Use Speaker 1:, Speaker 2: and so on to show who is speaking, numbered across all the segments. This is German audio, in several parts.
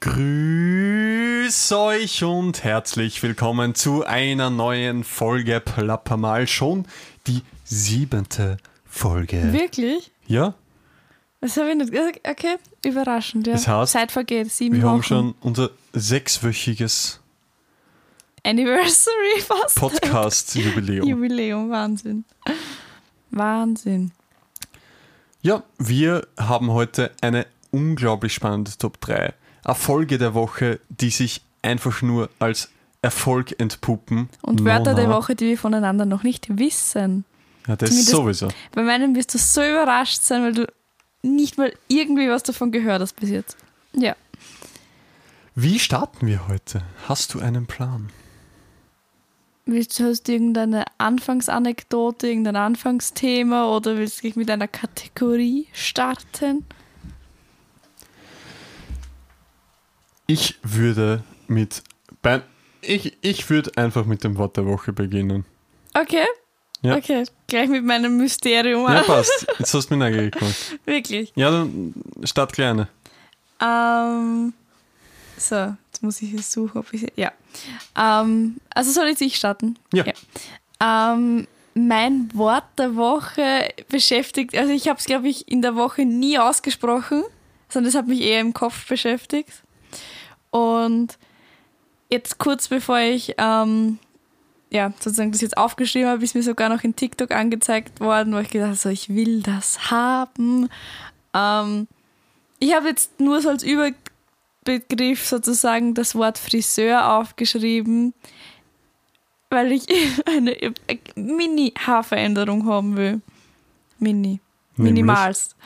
Speaker 1: Grüß euch und herzlich willkommen zu einer neuen Folge Plappermal. Schon die siebente Folge.
Speaker 2: Wirklich?
Speaker 1: Ja,
Speaker 2: Das habe ich nicht. Okay, überraschend, ja.
Speaker 1: Das heißt,
Speaker 2: Zeit vergeht, sieben
Speaker 1: wir
Speaker 2: Wochen.
Speaker 1: haben schon unser sechswöchiges
Speaker 2: Anniversary fast.
Speaker 1: Podcast-Jubiläum.
Speaker 2: Jubiläum, Wahnsinn. Wahnsinn.
Speaker 1: Ja, wir haben heute eine unglaublich spannende Top 3. Eine Folge der Woche, die sich einfach nur als Erfolg entpuppen.
Speaker 2: Und Wörter der
Speaker 1: Nona.
Speaker 2: Woche, die wir voneinander noch nicht wissen.
Speaker 1: Ja, das
Speaker 2: Zumindest-
Speaker 1: sowieso.
Speaker 2: Bei meinem wirst du so überrascht sein, weil du nicht mal irgendwie was davon gehört hast bis jetzt. Ja.
Speaker 1: Wie starten wir heute? Hast du einen Plan?
Speaker 2: Willst du hast irgendeine Anfangsanekdote, irgendein Anfangsthema oder willst du mit einer Kategorie starten?
Speaker 1: Ich würde mit. Bei, ich, ich würde einfach mit dem Wort der Woche beginnen.
Speaker 2: Okay.
Speaker 1: Ja.
Speaker 2: Okay, gleich mit meinem Mysterium
Speaker 1: Ja, passt. Jetzt hast du mich neugierig.
Speaker 2: Wirklich.
Speaker 1: Ja, dann start kleine.
Speaker 2: Ähm, so, jetzt muss ich es suchen, ob ich. Ja. Ähm, also soll jetzt ich starten?
Speaker 1: Ja.
Speaker 2: Ähm, mein Wort der Woche beschäftigt, also ich habe es, glaube ich, in der Woche nie ausgesprochen, sondern es hat mich eher im Kopf beschäftigt. Und jetzt kurz bevor ich ähm, ja, sozusagen das jetzt aufgeschrieben habe, ist mir sogar noch in TikTok angezeigt worden, wo ich gedacht habe, so, ich will das haben. Ähm, ich habe jetzt nur so als Überbegriff sozusagen das Wort Friseur aufgeschrieben, weil ich eine Mini-Haarveränderung haben will. Mini.
Speaker 1: Nämlich?
Speaker 2: Minimalst.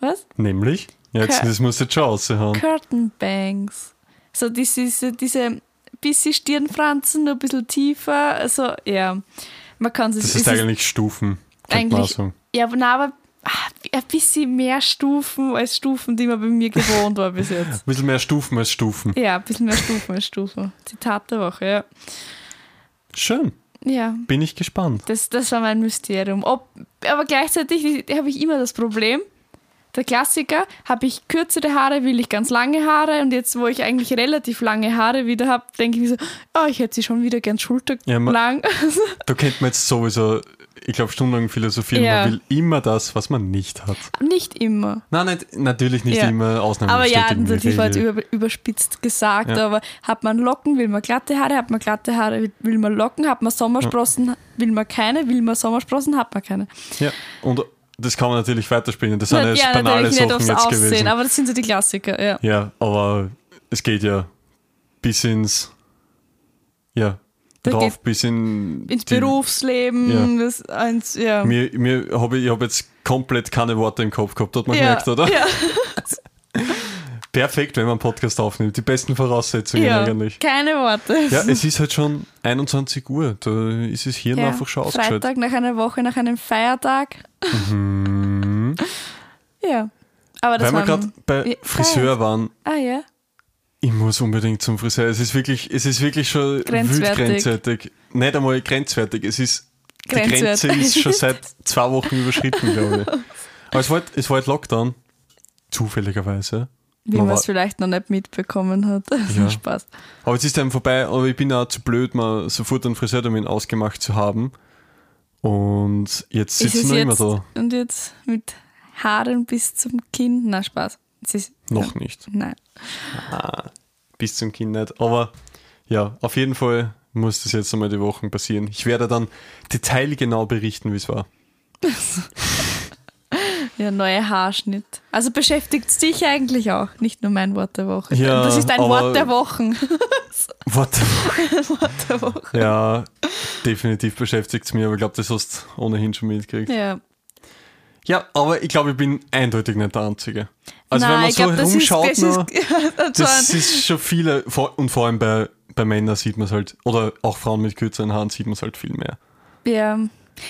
Speaker 2: Was?
Speaker 1: Nämlich? Ja, jetzt,
Speaker 2: Ke-
Speaker 1: das musst du jetzt schon raushauen.
Speaker 2: Curtain Bangs. So diese, diese bisschen Stirnfransen, nur ein bisschen tiefer. Also, ja. Man kann sich
Speaker 1: Das ist eigentlich Stufen, man auch
Speaker 2: Eigentlich-. Ja, aber, na, aber ah, ein bisschen mehr Stufen als Stufen, die man bei mir gewohnt war bis jetzt.
Speaker 1: Ein bisschen mehr Stufen als Stufen.
Speaker 2: Ja, ein bisschen mehr Stufen als Stufen. Zitat der Woche, ja.
Speaker 1: Schön.
Speaker 2: Ja,
Speaker 1: Bin ich gespannt.
Speaker 2: das, das war mein Mysterium. Ob, aber gleichzeitig habe ich immer das Problem, der Klassiker, habe ich kürzere Haare, will ich ganz lange Haare und jetzt, wo ich eigentlich relativ lange Haare wieder habe, denke ich mir so, oh, ich hätte sie schon wieder gern
Speaker 1: Ja,
Speaker 2: schulterlang.
Speaker 1: Da kennt man jetzt sowieso, ich glaube, stundenlang philosophieren.
Speaker 2: Ja.
Speaker 1: Man will immer das, was man nicht hat.
Speaker 2: Nicht immer.
Speaker 1: Nein, nicht, natürlich nicht
Speaker 2: Ja.
Speaker 1: immer Ausnahmen.
Speaker 2: Aber ja, natürlich war jetzt
Speaker 1: Regel.
Speaker 2: über, überspitzt gesagt,
Speaker 1: Ja.
Speaker 2: aber hat man Locken, will man glatte Haare, hat man glatte Haare, will man Locken, hat man Sommersprossen, will man keine, will man Sommersprossen, hat man keine.
Speaker 1: Ja, und das kann man natürlich weiterspielen. Das sind
Speaker 2: Na,
Speaker 1: jetzt
Speaker 2: ja,
Speaker 1: banale Sachen jetzt
Speaker 2: Aussehen,
Speaker 1: gewesen.
Speaker 2: aber das sind so die Klassiker, ja.
Speaker 1: Ja, aber es geht ja bis ins, ja,
Speaker 2: Da
Speaker 1: drauf, bis in
Speaker 2: Ins
Speaker 1: die-
Speaker 2: Berufsleben, das eins, ja.
Speaker 1: Mir, mir hab ich, ich habe jetzt komplett keine Worte im Kopf gehabt, hat man
Speaker 2: ja,
Speaker 1: gemerkt, oder?
Speaker 2: Ja,
Speaker 1: Perfekt, wenn man einen Podcast aufnimmt. Die besten Voraussetzungen
Speaker 2: ja.
Speaker 1: eigentlich.
Speaker 2: keine Worte.
Speaker 1: Ja, es ist halt schon 21 Uhr. Da ist das Hirn
Speaker 2: Ja,
Speaker 1: einfach schon ausgeschaltet.
Speaker 2: Freitag nach einer Woche, nach einem Feiertag.
Speaker 1: Mhm.
Speaker 2: Ja. Aber das
Speaker 1: Weil wir gerade bei Friseur waren,
Speaker 2: Ah ja.
Speaker 1: ich muss unbedingt zum Friseur. Es ist wirklich, es ist wirklich schon
Speaker 2: Grenzwertig.
Speaker 1: wild grenzwertig. Nicht einmal grenzwertig. Es ist, die Grenze
Speaker 2: Grenzwertig.
Speaker 1: ist schon seit zwei Wochen überschritten, glaube ich. Aber es war, halt- es war halt Lockdown. Zufälligerweise.
Speaker 2: Wie
Speaker 1: Man
Speaker 2: es vielleicht noch nicht mitbekommen hat.
Speaker 1: Ja.
Speaker 2: Spaß.
Speaker 1: Aber es ist dann vorbei, aber ich bin auch zu blöd, mal sofort einen Friseurtermin ausgemacht zu haben. Und jetzt
Speaker 2: Ist
Speaker 1: sitze ich
Speaker 2: es
Speaker 1: noch immer da.
Speaker 2: Und jetzt mit Haaren bis zum Kinn? Na, Spaß. Es ist,
Speaker 1: Noch nicht.
Speaker 2: Nein.
Speaker 1: Ah, bis zum Kind nicht. Aber ja, auf jeden Fall muss das jetzt einmal die Wochen passieren. Ich werde dann detailgenau berichten, wie es war.
Speaker 2: Ja, neuer Haarschnitt. Also beschäftigt es dich eigentlich auch, nicht nur mein Wort der Woche.
Speaker 1: Ja,
Speaker 2: das ist ein Wort der Wochen.
Speaker 1: What?
Speaker 2: Wort der Woche.
Speaker 1: Ja, definitiv beschäftigt es mich, aber ich glaube, das hast du ohnehin schon mitgekriegt. Ja,
Speaker 2: Ja.
Speaker 1: aber ich glaube, ich bin eindeutig nicht der Einzige. Also wenn
Speaker 2: Nein,
Speaker 1: man
Speaker 2: ich
Speaker 1: so
Speaker 2: glaub, das ist,
Speaker 1: herumschaut,
Speaker 2: das ist, so
Speaker 1: das ist schon viele, und vor allem bei, bei Männern sieht man es halt, oder auch Frauen mit kürzeren Haaren sieht man es halt viel mehr.
Speaker 2: ja.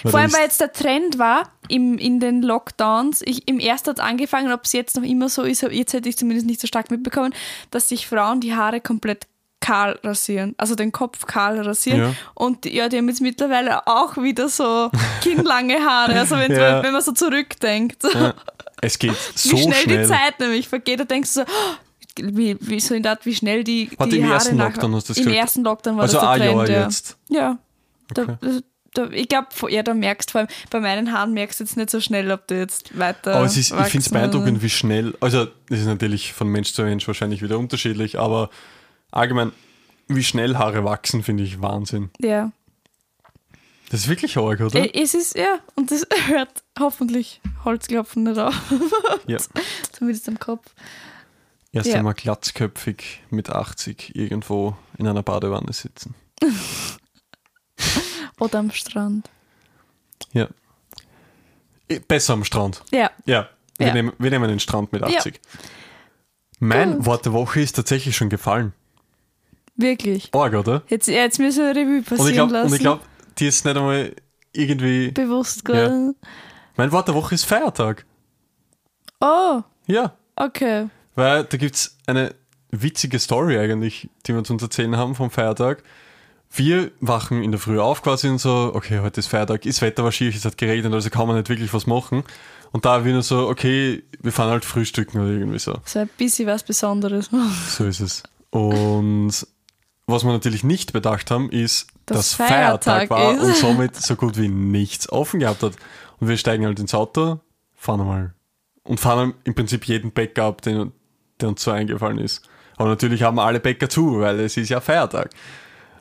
Speaker 1: Weil
Speaker 2: Vor allem, weil jetzt der Trend war im, in den Lockdowns, ich, im ersten hat es angefangen, ob es jetzt noch immer so ist, aber jetzt hätte ich zumindest nicht so stark mitbekommen, dass sich Frauen die Haare komplett kahl rasieren, also den Kopf kahl rasieren.
Speaker 1: Ja.
Speaker 2: Und ja, die haben jetzt mittlerweile auch wieder so kinnlange Haare, also wenn,
Speaker 1: Ja.
Speaker 2: wenn man so zurückdenkt.
Speaker 1: Ja, es geht so
Speaker 2: Wie schnell,
Speaker 1: schnell.
Speaker 2: die Zeit nämlich vergeht, da denkst du so, wie, wie so in der Art, wie schnell die,
Speaker 1: Warte,
Speaker 2: die
Speaker 1: im
Speaker 2: Haare
Speaker 1: ersten
Speaker 2: nach-
Speaker 1: Lockdown hast du das
Speaker 2: Im
Speaker 1: gesagt?
Speaker 2: ersten Lockdown war
Speaker 1: Also
Speaker 2: das
Speaker 1: ein
Speaker 2: der Trend,
Speaker 1: Jahr
Speaker 2: ja.
Speaker 1: jetzt.
Speaker 2: Ja.
Speaker 1: Okay.
Speaker 2: Da, da, ich glaube, ja, da merkst vor allem, bei meinen Haaren merkst du jetzt nicht so schnell, ob du jetzt weiter.
Speaker 1: Aber ist, ich finde es beeindruckend, wie schnell, also das ist natürlich von Mensch zu Mensch wahrscheinlich wieder unterschiedlich, aber allgemein, wie schnell Haare wachsen, finde ich Wahnsinn.
Speaker 2: Ja.
Speaker 1: Das ist wirklich arg, oder?
Speaker 2: Äh, Es ist, ja, und das hört hoffentlich Holzklopfen nicht auf.
Speaker 1: Ja.
Speaker 2: Zumindest am Kopf.
Speaker 1: Erst
Speaker 2: ja.
Speaker 1: einmal glatzköpfig mit 80 irgendwo in einer Badewanne sitzen.
Speaker 2: Oder am Strand.
Speaker 1: Ja. Besser am Strand.
Speaker 2: Ja.
Speaker 1: Ja, wir,
Speaker 2: Ja.
Speaker 1: Nehmen, wir nehmen den Strand mit
Speaker 2: Ja.
Speaker 1: 80. Mein
Speaker 2: Gut.
Speaker 1: Wort der Woche ist tatsächlich schon gefallen.
Speaker 2: Wirklich.
Speaker 1: Arg, oder?
Speaker 2: Jetzt, jetzt müssen wir Revue passieren
Speaker 1: Und ich glaube,
Speaker 2: lassen.
Speaker 1: glaub, die ist nicht einmal irgendwie.
Speaker 2: Bewusst geworden.
Speaker 1: Mein Wort der Woche ist Feiertag.
Speaker 2: Oh,
Speaker 1: Ja,
Speaker 2: okay.
Speaker 1: weil da gibt es eine witzige Story eigentlich, die wir uns erzählen haben vom Feiertag. Wir wachen in der Früh auf quasi und so, okay, heute ist Feiertag, das Wetter war schief, es hat geregnet, also kann man nicht wirklich was machen. Und da wir nur so, okay, wir fahren halt frühstücken oder irgendwie so.
Speaker 2: So ein bisschen was Besonderes.
Speaker 1: So ist es. Und was wir natürlich nicht bedacht haben, ist,
Speaker 2: Dass
Speaker 1: dass Feiertag,
Speaker 2: Feiertag
Speaker 1: war
Speaker 2: ist.
Speaker 1: und somit so gut wie nichts offen gehabt hat. Und wir steigen halt ins Auto, fahren einmal und fahren im Prinzip jeden Bäcker ab, den, der uns so eingefallen ist. Aber natürlich haben alle Bäcker zu, weil es ist ja Feiertag.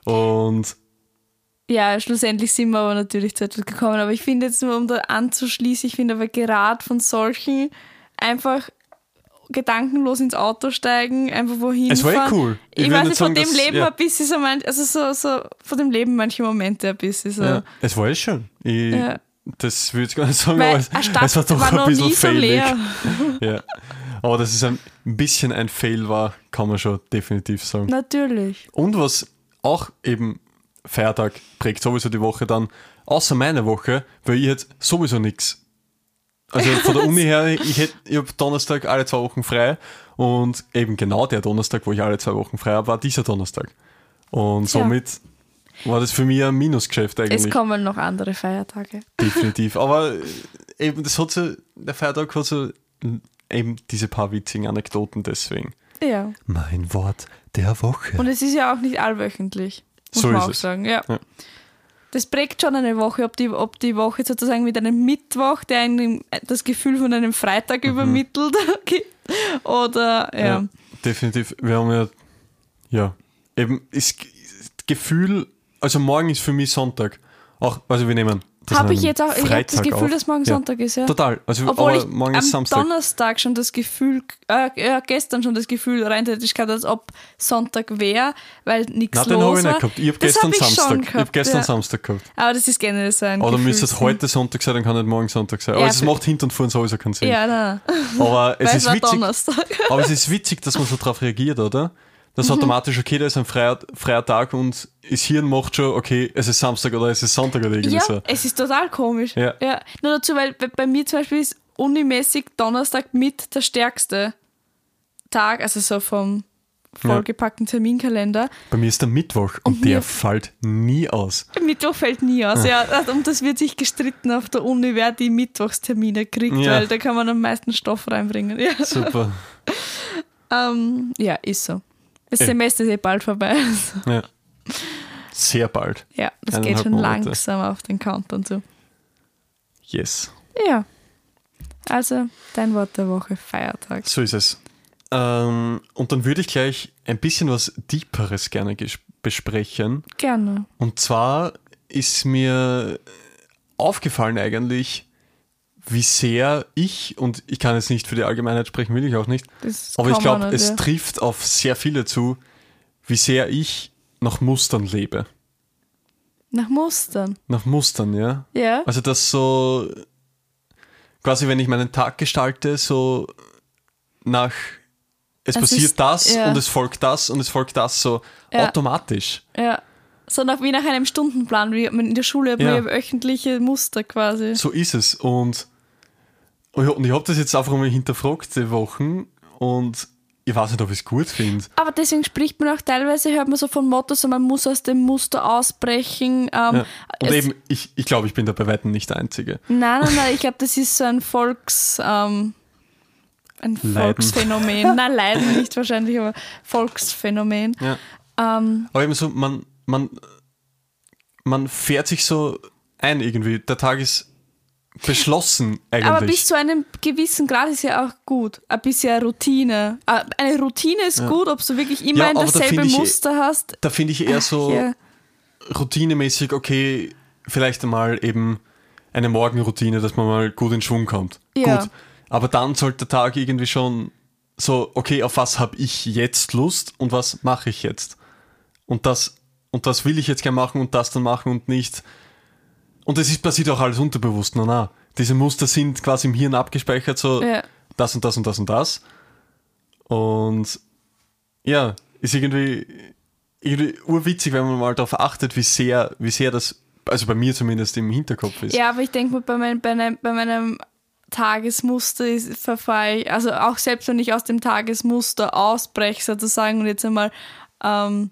Speaker 1: Und
Speaker 2: Ja, schlussendlich sind wir aber natürlich zu etwas gekommen. Aber ich finde jetzt nur, um da anzuschließen, ich finde aber gerade von solchen einfach gedankenlos ins Auto steigen, einfach wohin
Speaker 1: Es war eh cool. Ich
Speaker 2: Ich, weiß
Speaker 1: nicht
Speaker 2: von
Speaker 1: sagen,
Speaker 2: dem Leben
Speaker 1: ja.
Speaker 2: ein bisschen so, man, also so, so, von dem Leben manche Momente ein bisschen so.
Speaker 1: ja, es war eh schön. Ich,
Speaker 2: Ja.
Speaker 1: Das würde ich gar nicht sagen,
Speaker 2: Weil
Speaker 1: aber es, es war doch
Speaker 2: war
Speaker 1: ein
Speaker 2: noch
Speaker 1: bisschen
Speaker 2: nie so
Speaker 1: failig.
Speaker 2: leer.
Speaker 1: Ja. Aber dass es ein bisschen ein Fail war, kann man schon definitiv sagen.
Speaker 2: Natürlich.
Speaker 1: Und was auch eben Feiertag prägt sowieso die Woche dann, außer meine Woche, weil ich hätte sowieso nichts. Also von der Uni her, ich, ich habe Donnerstag alle zwei Wochen frei und eben genau der Donnerstag, wo ich alle zwei Wochen frei habe, war dieser Donnerstag. Und somit war das für mich ein Minusgeschäft
Speaker 2: Es
Speaker 1: eigentlich.
Speaker 2: kommen noch andere Feiertage.
Speaker 1: Definitiv. Aber äh, eben, das hat so, der Feiertag hat so eben diese paar witzigen Anekdoten deswegen.
Speaker 2: Ja.
Speaker 1: Mein Wort der Woche.
Speaker 2: Und es ist ja auch nicht allwöchentlich. Muss
Speaker 1: So
Speaker 2: man auch
Speaker 1: es.
Speaker 2: sagen. Ja.
Speaker 1: Ja.
Speaker 2: Das prägt schon eine Woche, ob die, ob die Woche sozusagen mit einem Mittwoch, der einem das Gefühl von einem Freitag übermittelt, gibt. Oder ja.
Speaker 1: Mhm. Ja, definitiv. Wir haben ja, ja, eben, ist Gefühl, also morgen ist für mich Sonntag. Auch, also wir nehmen.
Speaker 2: Habe ich jetzt auch ich hab das Gefühl,
Speaker 1: auf.
Speaker 2: dass morgen
Speaker 1: Ja.
Speaker 2: Sonntag ist, ja.
Speaker 1: Total. Also,
Speaker 2: Obwohl
Speaker 1: aber
Speaker 2: ich
Speaker 1: morgen
Speaker 2: am
Speaker 1: ist Samstag.
Speaker 2: Donnerstag schon das Gefühl, äh, ja, gestern schon das Gefühl rein theoretisch gehabt, als ob Sonntag wäre, weil nichts
Speaker 1: Nein, den habe
Speaker 2: los
Speaker 1: ich
Speaker 2: war.
Speaker 1: nicht gehabt. Ich habe gestern
Speaker 2: hab ich
Speaker 1: Samstag. ich habe
Speaker 2: gehabt,
Speaker 1: gestern
Speaker 2: ja.
Speaker 1: Samstag gehabt.
Speaker 2: Aber das ist generell so ein
Speaker 1: Oder müsste es heute Sonntag sein, dann kann nicht morgen Sonntag sein. Aber es macht hinten und vorne sowieso keinen Sinn.
Speaker 2: Ja, nein.
Speaker 1: Aber es ist
Speaker 2: war
Speaker 1: witzig.
Speaker 2: Donnerstag.
Speaker 1: Aber es ist witzig, dass man so drauf reagiert, oder? Das
Speaker 2: Mhm.
Speaker 1: automatisch, okay, da ist ein freier, freier Tag und das Hirn macht schon, okay, es ist Samstag oder es ist Sonntag oder irgendwie
Speaker 2: Ja,
Speaker 1: so.
Speaker 2: es ist total komisch.
Speaker 1: Ja.
Speaker 2: Nur dazu, weil bei, bei mir zum Beispiel ist unimäßig Donnerstag mit der stärkste Tag, also so vom vollgepackten Terminkalender.
Speaker 1: Bei mir ist der Mittwoch und,
Speaker 2: Und
Speaker 1: der
Speaker 2: mir-
Speaker 1: fällt nie aus.
Speaker 2: Mittwoch fällt nie aus. Ja, und das wird sich gestritten auf der Uni, wer die Mittwochstermine kriegt,
Speaker 1: Ja.
Speaker 2: weil da kann man am meisten Stoff reinbringen. Ja,
Speaker 1: Super.
Speaker 2: ähm, ja ist so. Das
Speaker 1: Ja.
Speaker 2: Semester ist eh bald vorbei.
Speaker 1: Ja. Sehr bald.
Speaker 2: ja, das
Speaker 1: Eineinhalb
Speaker 2: geht schon
Speaker 1: Monate.
Speaker 2: langsam auf den Countdown zu.
Speaker 1: Yes.
Speaker 2: Ja. Also, dein Wort der Woche, Feiertag.
Speaker 1: So ist es. Ähm, und dann würde ich gleich ein bisschen was Deeperes gerne besprechen.
Speaker 2: Gerne.
Speaker 1: Und zwar ist mir aufgefallen eigentlich, wie sehr ich, und ich kann jetzt nicht für die Allgemeinheit sprechen, will ich auch nicht,
Speaker 2: Das
Speaker 1: aber ich glaube, es
Speaker 2: ja.
Speaker 1: trifft auf sehr viele zu, wie sehr ich nach Mustern lebe.
Speaker 2: Nach Mustern.
Speaker 1: Nach Mustern, ja.
Speaker 2: Ja.
Speaker 1: Also das so, quasi wenn ich meinen Tag gestalte, so nach, es
Speaker 2: Es
Speaker 1: passiert
Speaker 2: ist-
Speaker 1: das
Speaker 2: ja.
Speaker 1: und es folgt das und es folgt das so
Speaker 2: Ja.
Speaker 1: automatisch.
Speaker 2: Ja. So nach, wie nach einem Stundenplan, wie man in der Schule
Speaker 1: Ja.
Speaker 2: ja wöchentliche Muster quasi.
Speaker 1: So ist es. Und, und ich habe das jetzt einfach mal hinterfragt, die Wochen, und ich weiß nicht, ob ich es gut finde.
Speaker 2: Aber deswegen spricht man auch teilweise, hört man so von Motto, so man muss aus dem Muster ausbrechen. Ähm,
Speaker 1: Ja. Und eben, ich, ich glaube, ich bin da bei Weitem nicht der Einzige.
Speaker 2: Nein, nein, nein, ich glaube, das ist so ein Volks, ähm, ein
Speaker 1: Leiden.
Speaker 2: Volksphänomen. Nein, Leiden nicht wahrscheinlich, aber Volksphänomen.
Speaker 1: Ja.
Speaker 2: Ähm,
Speaker 1: Aber eben so, man, man, man fährt sich so ein irgendwie. Der Tag ist beschlossen eigentlich.
Speaker 2: aber bis zu einem gewissen Grad ist ja auch gut. Ein bisschen Routine. Äh, Eine Routine ist gut, ob du wirklich immer
Speaker 1: Ja,
Speaker 2: in dasselbe
Speaker 1: ich-
Speaker 2: Muster hast.
Speaker 1: da finde ich eher so
Speaker 2: Ja.
Speaker 1: routinemäßig, okay, vielleicht einmal eben eine Morgenroutine, dass man mal gut in Schwung kommt.
Speaker 2: Ja.
Speaker 1: Gut. Aber dann sollte der Tag irgendwie schon so, okay, auf was habe ich jetzt Lust und was mache ich jetzt? Und das, und das will ich jetzt gerne machen und das dann machen und nicht. Und das ist passiert auch alles unterbewusst. Na, na. Diese Muster sind quasi im Hirn abgespeichert, so
Speaker 2: Ja.
Speaker 1: das und das und das und das. Und ja, ist irgendwie, irgendwie urwitzig, wenn man mal darauf achtet, wie sehr, wie sehr das, also bei mir zumindest im Hinterkopf ist.
Speaker 2: Ja, aber ich denke mal, bei, mein, bei, einem, bei meinem Tagesmuster ist, verfall ich, also auch selbst wenn ich aus dem Tagesmuster ausbreche sozusagen und jetzt einmal ähm,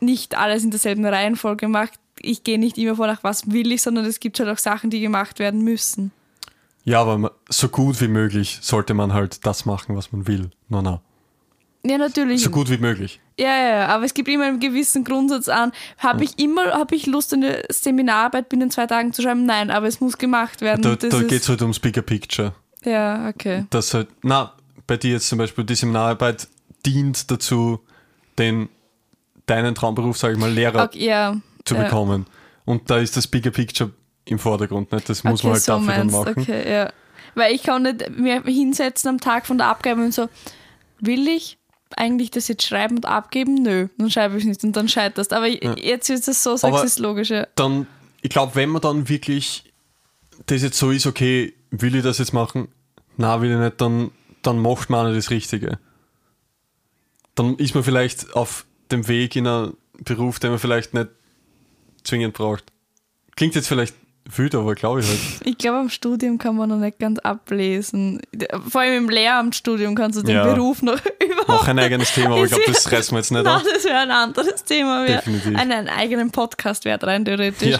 Speaker 2: nicht alles in derselben Reihenfolge mache, ich gehe nicht immer vor nach was will ich, sondern es gibt halt auch Sachen, die gemacht werden müssen.
Speaker 1: Ja, aber so gut wie möglich sollte man halt das machen, was man will. Na, na.
Speaker 2: Ja, natürlich.
Speaker 1: So gut wie möglich.
Speaker 2: Ja, ja, ja, aber es gibt immer einen gewissen Grundsatz an. Habe ich immer, habe ich Lust, eine Seminararbeit binnen zwei Tagen zu schreiben? Nein, aber es muss gemacht werden.
Speaker 1: Da,
Speaker 2: das
Speaker 1: da geht es halt ums Bigger Picture.
Speaker 2: Ja, okay.
Speaker 1: Dass halt, na, bei dir jetzt zum Beispiel die Seminararbeit dient dazu, den, deinen Traumberuf, sage ich mal, Lehrer
Speaker 2: okay ja.
Speaker 1: Zu
Speaker 2: ja.
Speaker 1: bekommen. Und da ist das Bigger Picture im Vordergrund. Nicht? Das muss man halt dafür dann machen.
Speaker 2: Okay, ja. Weil ich kann nicht mir hinsetzen am Tag von der Abgabe und so, will ich eigentlich das jetzt schreiben und abgeben? Nö, dann schreibe ich nicht und dann scheiterst. Aber jetzt ist es so, sagst
Speaker 1: Aber-
Speaker 2: du es logisch. Ja.
Speaker 1: Dann, ich glaube, wenn man dann wirklich das jetzt so ist, okay, will ich das jetzt machen? Na, will ich nicht, dann, dann macht man auch nicht das Richtige. Dann ist man vielleicht auf dem Weg in einen Beruf, den man vielleicht nicht zwingend braucht. Klingt jetzt vielleicht wütend, aber glaube ich halt.
Speaker 2: Ich glaube, am Studium kann man noch nicht ganz ablesen. Vor allem im Lehramtsstudium kannst du den
Speaker 1: Ja.
Speaker 2: Beruf noch überhaupt
Speaker 1: Noch ein eigenes Thema, aber ich glaube, das reißen wir jetzt nicht
Speaker 2: Nein,
Speaker 1: auf.
Speaker 2: das wäre ein anderes Thema.
Speaker 1: Definitiv.
Speaker 2: einen, einen eigenen Podcast wert rein theoretisch.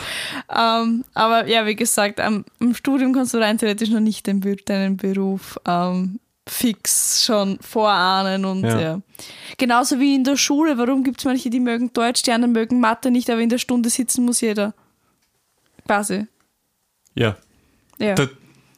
Speaker 2: Ähm, aber ja, wie gesagt, am, im Studium kannst du rein theoretisch noch nicht den, deinen Beruf ähm, fix schon vorahnen und ja.
Speaker 1: Ja.
Speaker 2: Genauso wie in der Schule. Warum gibt es manche, die mögen Deutsch, die anderen mögen Mathe nicht, aber in der Stunde sitzen muss jeder. Quasi.
Speaker 1: Ja.
Speaker 2: Ja.
Speaker 1: Da,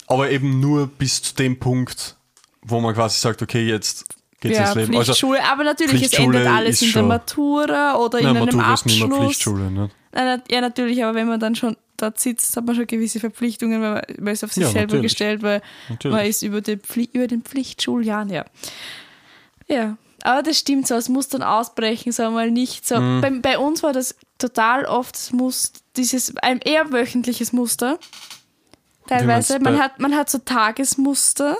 Speaker 1: aber eben nur bis zu dem Punkt, wo man quasi sagt, okay, jetzt geht's
Speaker 2: ja,
Speaker 1: ins Leben. Also,
Speaker 2: Pflichtschule, aber natürlich, es endet alles in der Matura oder in
Speaker 1: na,
Speaker 2: einem
Speaker 1: Matura ist nicht mehr
Speaker 2: Abschluss.
Speaker 1: Pflichtschule. Ne?
Speaker 2: Ja, natürlich, aber wenn man dann schon dort sitzt, hat man schon gewisse Verpflichtungen, weil man, ist auf sich
Speaker 1: Ja,
Speaker 2: selber
Speaker 1: natürlich.
Speaker 2: gestellt, weil
Speaker 1: Natürlich.
Speaker 2: man ist über, die Pfli über den Pflichtschuljahren, ja. Ja, aber das stimmt so, es muss dann ausbrechen, sagen wir mal nicht so.
Speaker 1: Mhm.
Speaker 2: Bei, bei uns war das total oft, es muss dieses, ein eher wöchentliches Muster. Teilweise, man hat, man hat so Tagesmuster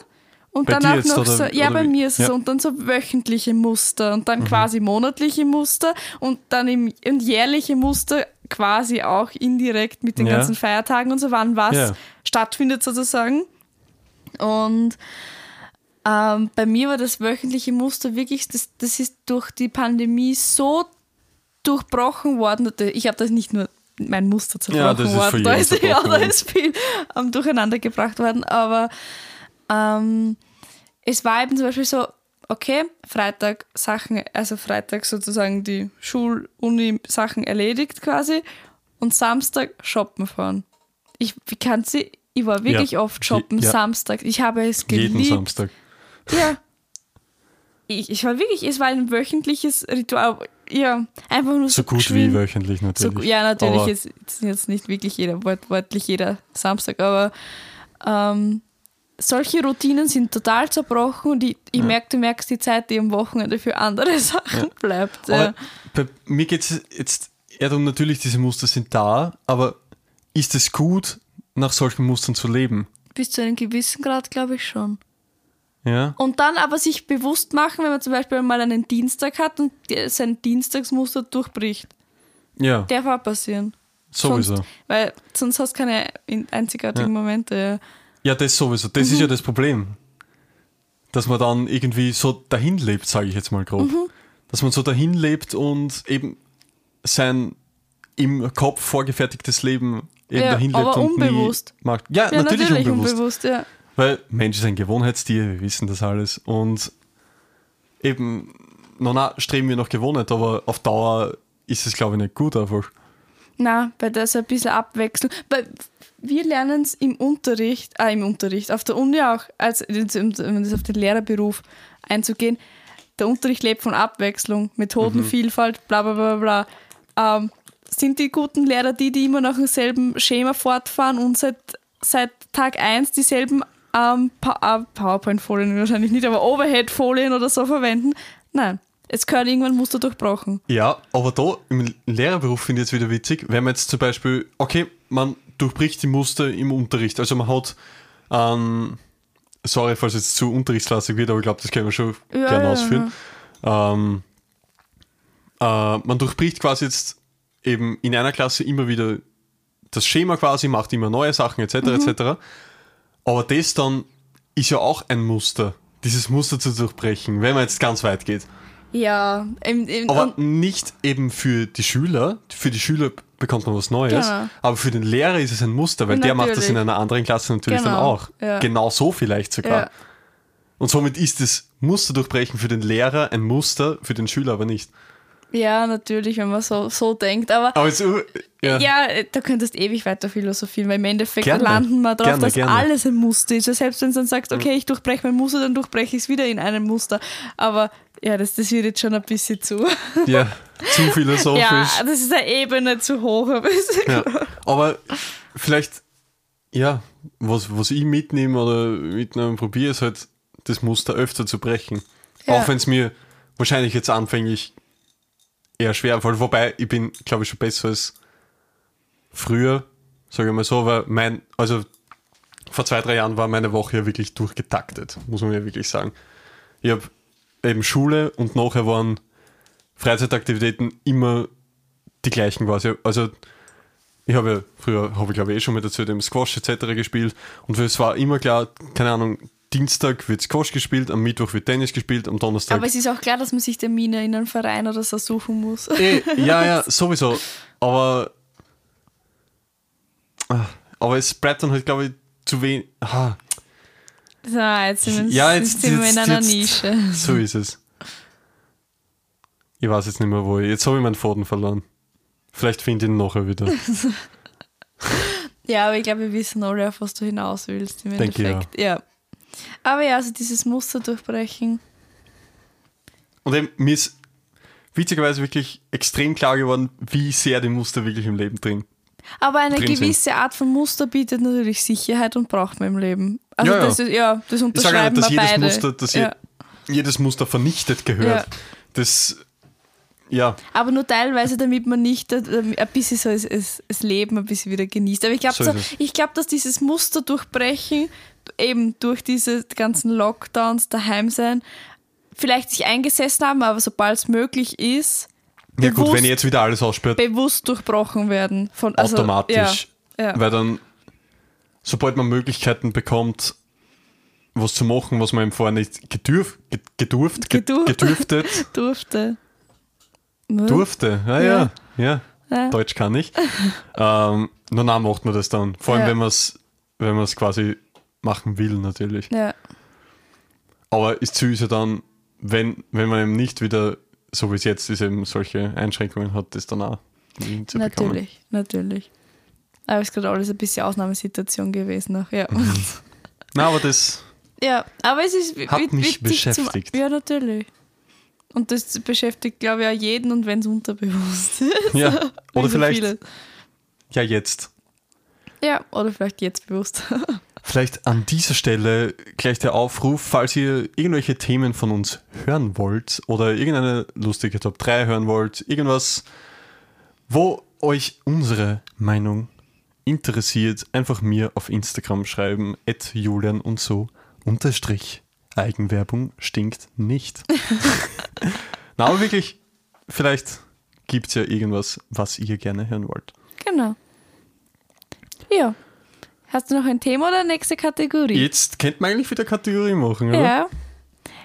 Speaker 2: und
Speaker 1: Bei
Speaker 2: dann
Speaker 1: dir
Speaker 2: auch
Speaker 1: jetzt,
Speaker 2: noch
Speaker 1: oder-
Speaker 2: so, ja, bei
Speaker 1: wie?
Speaker 2: mir ist es
Speaker 1: Ja. Mhm.
Speaker 2: so, und dann so wöchentliche Muster und dann quasi monatliche Muster und dann im, und jährliche Muster quasi auch indirekt mit den
Speaker 1: Ja.
Speaker 2: ganzen Feiertagen und so, wann was
Speaker 1: Ja.
Speaker 2: stattfindet sozusagen. Und ähm, bei mir war das wöchentliche Muster wirklich, das, das ist durch die Pandemie so durchbrochen worden. Ich habe das nicht nur mein Muster zerbrochen
Speaker 1: Ja,
Speaker 2: worden, da ist, ja, da ist viel ähm, durcheinander gebracht worden, aber ähm, es war eben zum Beispiel so, okay, Freitag Sachen, also Freitag sozusagen die Schul-Uni-Sachen erledigt quasi und Samstag shoppen fahren. Ich, wie kann sie, ich war wirklich
Speaker 1: Ja.
Speaker 2: oft shoppen,
Speaker 1: ja.
Speaker 2: Samstag. Ich habe es
Speaker 1: Jeden
Speaker 2: geliebt.
Speaker 1: Samstag.
Speaker 2: Ja. Ich, ich war wirklich, es war ein wöchentliches Ritual. Ja, einfach nur so,
Speaker 1: So gut wie wöchentlich
Speaker 2: so,
Speaker 1: natürlich.
Speaker 2: ja, natürlich
Speaker 1: Aber
Speaker 2: ist, ist jetzt nicht wirklich jeder, wort, wortlich jeder Samstag, aber ähm, solche Routinen sind total zerbrochen und ich, ich merke, du merkst die Zeit, die am Wochenende für andere Sachen bleibt. Ja.
Speaker 1: Aber bei mir geht es jetzt eher darum, natürlich, diese Muster sind da, aber ist es gut, nach solchen Mustern zu leben?
Speaker 2: Bis zu einem gewissen Grad, glaube ich schon.
Speaker 1: Ja?
Speaker 2: Und dann aber sich bewusst machen, wenn man zum Beispiel mal einen Dienstag hat und der- sein Dienstagsmuster durchbricht.
Speaker 1: Ja,
Speaker 2: Darf auch passieren.
Speaker 1: sowieso.
Speaker 2: Sonst, weil sonst hast du keine in- einzigartigen Momente. Ja.
Speaker 1: Ja, das sowieso. Das
Speaker 2: Mhm.
Speaker 1: ist ja das Problem. Dass man dann irgendwie so dahin lebt, sage ich jetzt mal grob.
Speaker 2: Mhm.
Speaker 1: Dass man so dahin lebt und eben sein im Kopf vorgefertigtes Leben eben
Speaker 2: Ja,
Speaker 1: dahin lebt
Speaker 2: aber
Speaker 1: und
Speaker 2: unbewusst.
Speaker 1: nie macht. Ja,
Speaker 2: Ja,
Speaker 1: natürlich, unbewusst.
Speaker 2: ja.
Speaker 1: Weil Mensch ist ein Gewohnheitstier, wir wissen das alles. Und eben, na, na, streben wir nach Gewohnheit, aber auf Dauer ist es, glaube ich, nicht gut einfach.
Speaker 2: Na, bei der ist ein bisschen Abwechslung. Weil wir lernen es im Unterricht, ah, im Unterricht, auf der Uni auch, als um das auf den Lehrerberuf einzugehen. Der Unterricht lebt von Abwechslung, Methodenvielfalt, bla bla bla bla. Ähm, sind die guten Lehrer die, die immer nach demselben Schema fortfahren und seit, seit Tag 1 dieselben ähm, Pa- äh, PowerPoint-Folien wahrscheinlich nicht, aber Overhead-Folien oder so verwenden? Nein. Es gehört irgendwann Muster durchbrochen.
Speaker 1: Ja, aber da im Lehrerberuf finde ich jetzt wieder witzig, wenn man jetzt zum Beispiel, okay, man durchbricht die Muster im Unterricht. Also man hat, ähm, sorry, falls es jetzt zu unterrichtslastig wird, aber ich glaube, das können wir schon
Speaker 2: Ja,
Speaker 1: gerne
Speaker 2: ja,
Speaker 1: ausführen. Ähm, äh, man durchbricht quasi jetzt eben in einer Klasse immer wieder das Schema quasi, macht immer neue Sachen etc.
Speaker 2: Mhm.
Speaker 1: etc. Aber das dann ist ja auch ein Muster, dieses Muster zu durchbrechen, wenn man jetzt ganz weit geht.
Speaker 2: Ja, im, im,
Speaker 1: Aber nicht eben für die Schüler. Für die Schüler bekommt man was Neues.
Speaker 2: Genau.
Speaker 1: Aber für den Lehrer ist es ein Muster, weil der macht das in
Speaker 2: Natürlich.
Speaker 1: einer anderen Klasse natürlich dann
Speaker 2: Genau,
Speaker 1: auch.
Speaker 2: ja.
Speaker 1: Genau so vielleicht sogar.
Speaker 2: ja.
Speaker 1: Und somit ist das Musterdurchbrechen für den Lehrer ein Muster, für den Schüler aber nicht.
Speaker 2: Ja, natürlich, wenn man so, so denkt. Aber
Speaker 1: uh, ja.
Speaker 2: Ja, da könntest ewig weiter philosophieren, weil im Endeffekt
Speaker 1: Gerne.
Speaker 2: landen wir darauf,
Speaker 1: Gerne,
Speaker 2: dass
Speaker 1: gerne.
Speaker 2: alles ein Muster ist. Also selbst wenn du dann sagst, okay, ich durchbreche mein Muster, dann durchbreche ich es wieder in einem Muster. Aber ja, das, das wird jetzt schon ein bisschen zu.
Speaker 1: ja, zu philosophisch.
Speaker 2: Ja, das ist eine Ebene zu hoch. ein bisschen.
Speaker 1: Ja. Aber vielleicht, ja, was, was ich mitnehme oder mitnehmen probiere, ist halt, das Muster öfter zu brechen.
Speaker 2: Ja.
Speaker 1: Auch wenn es mir wahrscheinlich jetzt anfänglich eher schwer. Wobei, ich bin, glaube ich, schon besser als früher, sage ich mal so, weil mein, also vor zwei, drei Jahren war meine Woche ja wirklich durchgetaktet, muss man ja wirklich sagen. Ich habe eben Schule und nachher waren Freizeitaktivitäten immer die gleichen quasi. Also ich habe ja früher, habe ich glaube ich eh schon mal dazu dem Squash etc. gespielt und es war immer klar, keine Ahnung, Dienstag wird Squash gespielt, am Mittwoch wird Tennis gespielt, am Donnerstag.
Speaker 2: Aber es ist auch klar, dass man sich Termine in einem Verein oder so suchen muss.
Speaker 1: eh, ja, ja, sowieso. Aber Ah, aber es bleibt dann halt, glaube ich, zu wenig. Ah,
Speaker 2: So, jetzt sind wir,
Speaker 1: Ja, jetzt-
Speaker 2: sind wir
Speaker 1: jetzt-
Speaker 2: in einer
Speaker 1: jetzt-
Speaker 2: Nische.
Speaker 1: so ist es. Ich weiß jetzt nicht mehr, wo ich. Jetzt habe ich meinen Faden verloren. Vielleicht finde ich ihn nachher wieder.
Speaker 2: Ja, aber ich glaube, wir wissen alle, auf was du hinaus willst. Im
Speaker 1: Denke,
Speaker 2: Endeffekt. ja. Aber ja, also dieses Muster durchbrechen.
Speaker 1: Und eben, mir ist witzigerweise wirklich extrem klar geworden, wie sehr die Muster wirklich im Leben drin.
Speaker 2: Aber eine
Speaker 1: drin sind.
Speaker 2: gewisse Art von Muster bietet natürlich Sicherheit und braucht man im Leben. Also
Speaker 1: Ja, ja.
Speaker 2: das ist, ja, das
Speaker 1: Ich sage
Speaker 2: unterschreiben
Speaker 1: nicht, dass jedes
Speaker 2: beide.
Speaker 1: Muster, dass
Speaker 2: ja.
Speaker 1: je, jedes Muster vernichtet gehört.
Speaker 2: Ja.
Speaker 1: Das, ja,
Speaker 2: Aber nur teilweise, damit man nicht äh, ein bisschen so das, Leben ein bisschen wieder genießt. Aber ich glaube,
Speaker 1: So
Speaker 2: so, ich glaub, dass dieses Muster durchbrechen, eben durch diese ganzen Lockdowns, daheim sein, vielleicht sich eingesessen haben, aber sobald es möglich ist,
Speaker 1: ja gut,
Speaker 2: Bewusst-
Speaker 1: wenn jetzt wieder alles aussperrt,
Speaker 2: bewusst durchbrochen werden. Von, also,
Speaker 1: automatisch.
Speaker 2: Ja, ja.
Speaker 1: Weil dann, sobald man Möglichkeiten bekommt, was zu machen, was man im Vorher nicht gedürf, ge- gedurft, ge-
Speaker 2: Gedur-
Speaker 1: gedürftet,
Speaker 2: durfte.
Speaker 1: Durfte. Ja, ja, ja.
Speaker 2: Ja.
Speaker 1: Deutsch kann ich. ähm, nur dann macht man das dann. Vor allem, wenn man es wenn man's quasi machen will, natürlich.
Speaker 2: Ja,
Speaker 1: Aber ist süß ja dann, wenn, wenn man eben nicht wieder, so wie es jetzt ist, eben solche Einschränkungen hat, das dann auch hinzubekommen.
Speaker 2: natürlich, natürlich. Aber es ist gerade alles ein bisschen Ausnahmesituation gewesen. Auch, ja.
Speaker 1: Na, aber das,
Speaker 2: ja, aber es ist
Speaker 1: Hat mich beschäftigt.
Speaker 2: Zum, ja, natürlich. Und das beschäftigt, glaube ich, auch jeden und wenn es unterbewusst ist.
Speaker 1: ja.
Speaker 2: Wie
Speaker 1: Oder
Speaker 2: so
Speaker 1: vielleicht,
Speaker 2: vieles.
Speaker 1: ja, jetzt.
Speaker 2: Ja, oder vielleicht jetzt bewusst.
Speaker 1: Vielleicht an dieser Stelle gleich der Aufruf, falls ihr irgendwelche Themen von uns hören wollt oder irgendeine lustige Top 3 hören wollt, irgendwas, wo euch unsere Meinung interessiert, einfach mir auf Instagram schreiben, at Julian und so, unterstrich. Eigenwerbung stinkt nicht. Na, aber wirklich, vielleicht gibt es ja irgendwas, was ihr gerne hören wollt.
Speaker 2: genau. Ja. Hast du noch ein Thema oder nächste Kategorie?
Speaker 1: Jetzt könnte man eigentlich wieder Kategorie machen, oder?
Speaker 2: Ja.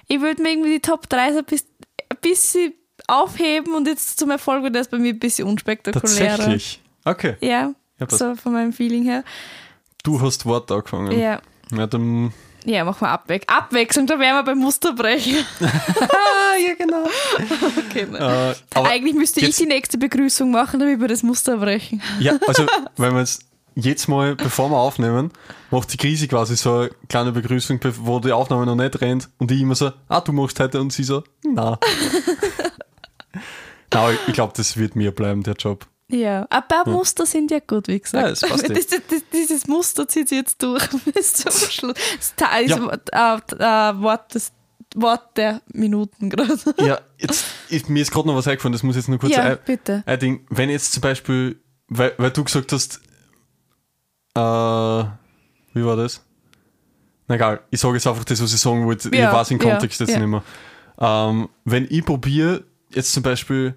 Speaker 2: Ich würde mir irgendwie die Top 3 so ein bis- ein bisschen aufheben und jetzt zum Erfolg wird das bei mir ein bisschen unspektakulärer.
Speaker 1: Tatsächlich. Okay.
Speaker 2: Ja,
Speaker 1: Ja,
Speaker 2: so von meinem Feeling her.
Speaker 1: Du hast Wort angefangen.
Speaker 2: Ja,
Speaker 1: Ja, dann.
Speaker 2: Ja, machen wir Abwe Abwechslung, da wären wir beim Musterbrechen.
Speaker 1: Ja, genau.
Speaker 2: Okay.
Speaker 1: Äh,
Speaker 2: Eigentlich müsste ich die nächste Begrüßung machen, damit wir das Muster brechen.
Speaker 1: Ja, also, wenn wir jetzt jetzt mal, bevor wir aufnehmen, macht die Krise quasi so eine kleine Begrüßung, wo die Aufnahme noch nicht rennt und ich immer so, ah, du machst heute und sie so, na. Na, ich glaube, das wird mir bleiben, der Job.
Speaker 2: Ja, ein paar Muster sind ja gut, wie gesagt.
Speaker 1: Ja, das passt eh.
Speaker 2: das, das, das, dieses Muster zieht sich jetzt durch bis zum Schluss. Das Teil ist
Speaker 1: Ja.
Speaker 2: äh, äh, Wort, das Wort der Minuten gerade.
Speaker 1: Ja, jetzt, ist, mir ist gerade noch was eingefallen, das muss ich jetzt nur kurz
Speaker 2: Ja,
Speaker 1: ein,
Speaker 2: bitte.
Speaker 1: ein Ding. Wenn jetzt zum Beispiel, weil, weil du gesagt hast, äh, wie war das? Na egal, ich sage jetzt einfach das, was ich sagen wollte.
Speaker 2: Ja,
Speaker 1: ich weiß den
Speaker 2: ja,
Speaker 1: Kontext jetzt
Speaker 2: ja.
Speaker 1: nicht mehr. Ähm, wenn ich probiere, jetzt zum Beispiel,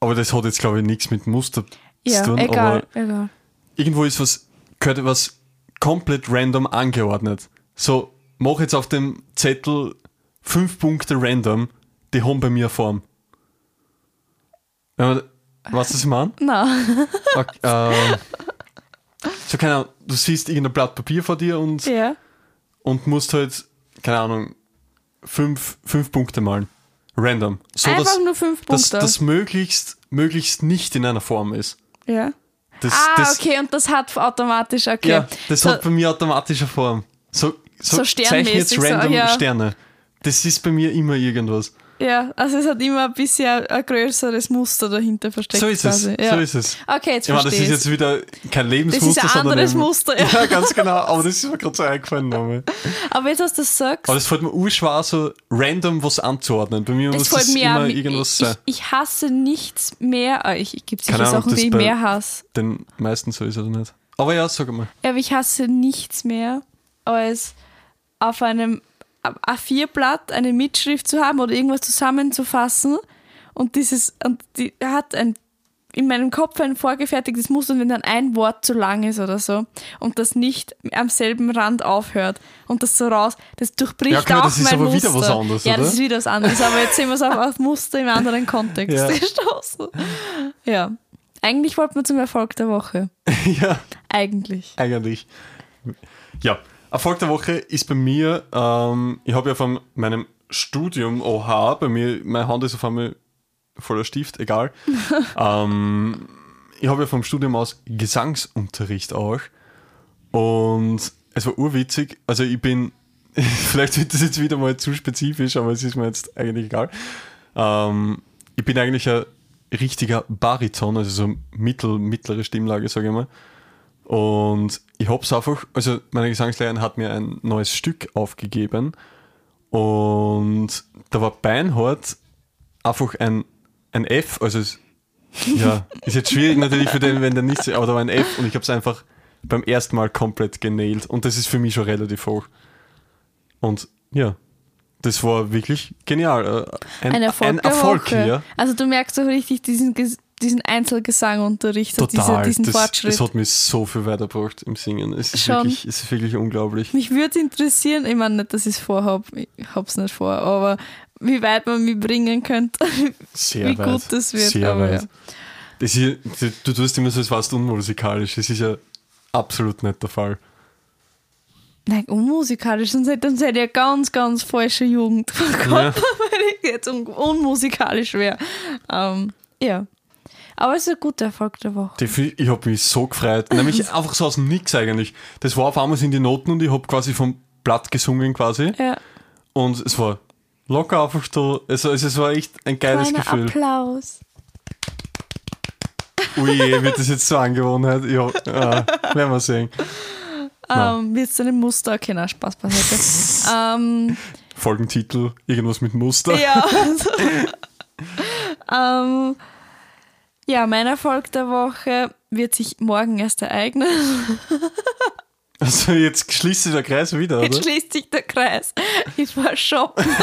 Speaker 1: aber das hat jetzt glaube ich nichts mit Muster
Speaker 2: Ja,
Speaker 1: zu tun,
Speaker 2: egal,
Speaker 1: aber
Speaker 2: egal.
Speaker 1: irgendwo ist was, gehört was komplett random angeordnet. So, mach jetzt auf dem Zettel fünf Punkte random, die haben bei mir Form. Weißt du, was ich meine?
Speaker 2: Nein.
Speaker 1: Okay, ähm, so, keine Ahnung, du siehst irgendein Blatt Papier vor dir und,
Speaker 2: Ja.
Speaker 1: und musst halt, keine Ahnung, fünf, fünf Punkte malen. Random. So,
Speaker 2: Einfach
Speaker 1: dass,
Speaker 2: nur fünf
Speaker 1: dass
Speaker 2: Punkte.
Speaker 1: das möglichst, möglichst nicht in einer Form ist.
Speaker 2: ja.
Speaker 1: Das,
Speaker 2: Ah,
Speaker 1: das,
Speaker 2: okay, und das hat automatisch, okay.
Speaker 1: Ja, das
Speaker 2: so,
Speaker 1: hat bei mir automatische Form. So, so,
Speaker 2: So
Speaker 1: zeichne jetzt
Speaker 2: sternmäßig, so,
Speaker 1: random
Speaker 2: ja.
Speaker 1: Sterne. Das ist bei mir immer irgendwas.
Speaker 2: Ja, also es hat immer ein bisschen ein größeres Muster dahinter versteckt.
Speaker 1: So ist es.
Speaker 2: Ja.
Speaker 1: So ist es.
Speaker 2: Okay, jetzt
Speaker 1: Ich meine, das ist jetzt wieder kein Lebensmuster,
Speaker 2: Das ist ein
Speaker 1: sondern
Speaker 2: anderes
Speaker 1: eben-
Speaker 2: Muster, ja.
Speaker 1: ja. ganz genau. Aber das ist mir gerade so eingefallen. Nochmal.
Speaker 2: Aber jetzt, was du sagst,
Speaker 1: Aber das fällt mir urschwer, so random was anzuordnen. Bei mir
Speaker 2: es
Speaker 1: muss das
Speaker 2: mir
Speaker 1: immer
Speaker 2: an,
Speaker 1: irgendwas
Speaker 2: ich,
Speaker 1: sein.
Speaker 2: ich, ich hasse nichts mehr. ah, Ich, ich gibt sicher
Speaker 1: Keine Ahnung,
Speaker 2: Sachen,
Speaker 1: das
Speaker 2: die ich mehr hasse.
Speaker 1: Den meisten so ist es nicht. Aber ja, sag mal.
Speaker 2: Ja, aber ich hasse nichts mehr, als auf einem A4-Blatt eine Mitschrift zu haben oder irgendwas zusammenzufassen und dieses, und die hat ein in meinem Kopf ein vorgefertigtes Muster und wenn dann ein Wort zu lang ist oder so und das nicht am selben Rand aufhört und das so raus, das durchbricht
Speaker 1: Ja, klar,
Speaker 2: auch
Speaker 1: das ist
Speaker 2: mein
Speaker 1: aber
Speaker 2: Muster.
Speaker 1: wieder was anderes,
Speaker 2: Ja,
Speaker 1: oder?
Speaker 2: das ist wieder was anderes, aber jetzt sind wir so auf, auf Muster im anderen Kontext
Speaker 1: Ja.
Speaker 2: gestoßen. Ja. Eigentlich wollten wir zum Erfolg der Woche.
Speaker 1: ja,
Speaker 2: Eigentlich.
Speaker 1: eigentlich. Ja, Erfolg der Woche ist bei mir, ähm, ich habe ja von meinem Studium OH, bei mir, meine Hand ist auf einmal voller Stift, egal. ähm, ich habe ja vom Studium aus Gesangsunterricht auch. Und es war urwitzig. Also ich bin, vielleicht wird das jetzt wieder mal zu spezifisch, aber es ist mir jetzt eigentlich egal. Ähm, ich bin eigentlich ein richtiger Bariton, also so mittel, mittlere Stimmlage, sage ich mal. Und ich hab's einfach, also meine Gesangslehrerin hat mir ein neues Stück aufgegeben und da war beinhart einfach ein, ein F, also es, ja, ist jetzt schwierig natürlich für den, wenn der nicht, aber da war ein F und ich hab's einfach beim ersten Mal komplett genailt und das ist für mich schon relativ hoch. Und ja, das war wirklich genial. Äh, Ein,
Speaker 2: Ein Erfolg,
Speaker 1: ein Erfolg ja.
Speaker 2: Also du merkst so richtig diesen, diesen Einzelgesangunterricht, also diese,
Speaker 1: Total.
Speaker 2: diesen
Speaker 1: das,
Speaker 2: Fortschritt.
Speaker 1: das hat mich so viel weitergebracht im Singen. Es ist,
Speaker 2: Schon.
Speaker 1: wirklich, es ist wirklich unglaublich.
Speaker 2: Mich würde interessieren, ich meine nicht, dass ich es vorhab, ich hab's nicht vor, aber wie weit man mich bringen könnte,
Speaker 1: Sehr
Speaker 2: wie
Speaker 1: weit.
Speaker 2: gut das wird.
Speaker 1: Sehr
Speaker 2: aber
Speaker 1: weit.
Speaker 2: ja.
Speaker 1: Das hier, du, tust immer so, als warst unmusikalisch. Das ist ja absolut nicht der Fall.
Speaker 2: Nein, unmusikalisch, sonst hätte, ich eine ganz, ganz falsche Jugend
Speaker 1: Ja.
Speaker 2: wenn ich jetzt un unmusikalisch wäre. Ähm, ja. Aber es ist ein guter Erfolg der Woche.
Speaker 1: Ich habe mich so gefreut. Nämlich einfach so aus dem Nix eigentlich. Das war auf einmal sind die Noten und ich habe quasi vom Blatt gesungen quasi.
Speaker 2: Ja.
Speaker 1: Und es war locker einfach so. Also, es war echt ein geiles
Speaker 2: Kleiner
Speaker 1: Gefühl.
Speaker 2: Applaus.
Speaker 1: Ui, wird das jetzt so Angewohnheit? Ja, ja werden wir sehen.
Speaker 2: Ähm, wird es ein Muster? Okay, na, Spaß beiseite. ähm,
Speaker 1: Folgentitel, irgendwas mit Muster.
Speaker 2: ja. ähm, ja, mein Erfolg der Woche wird sich morgen erst ereignen.
Speaker 1: Also jetzt schließt sich der Kreis wieder,
Speaker 2: Jetzt
Speaker 1: oder?
Speaker 2: schließt sich der Kreis. Ich war shoppen.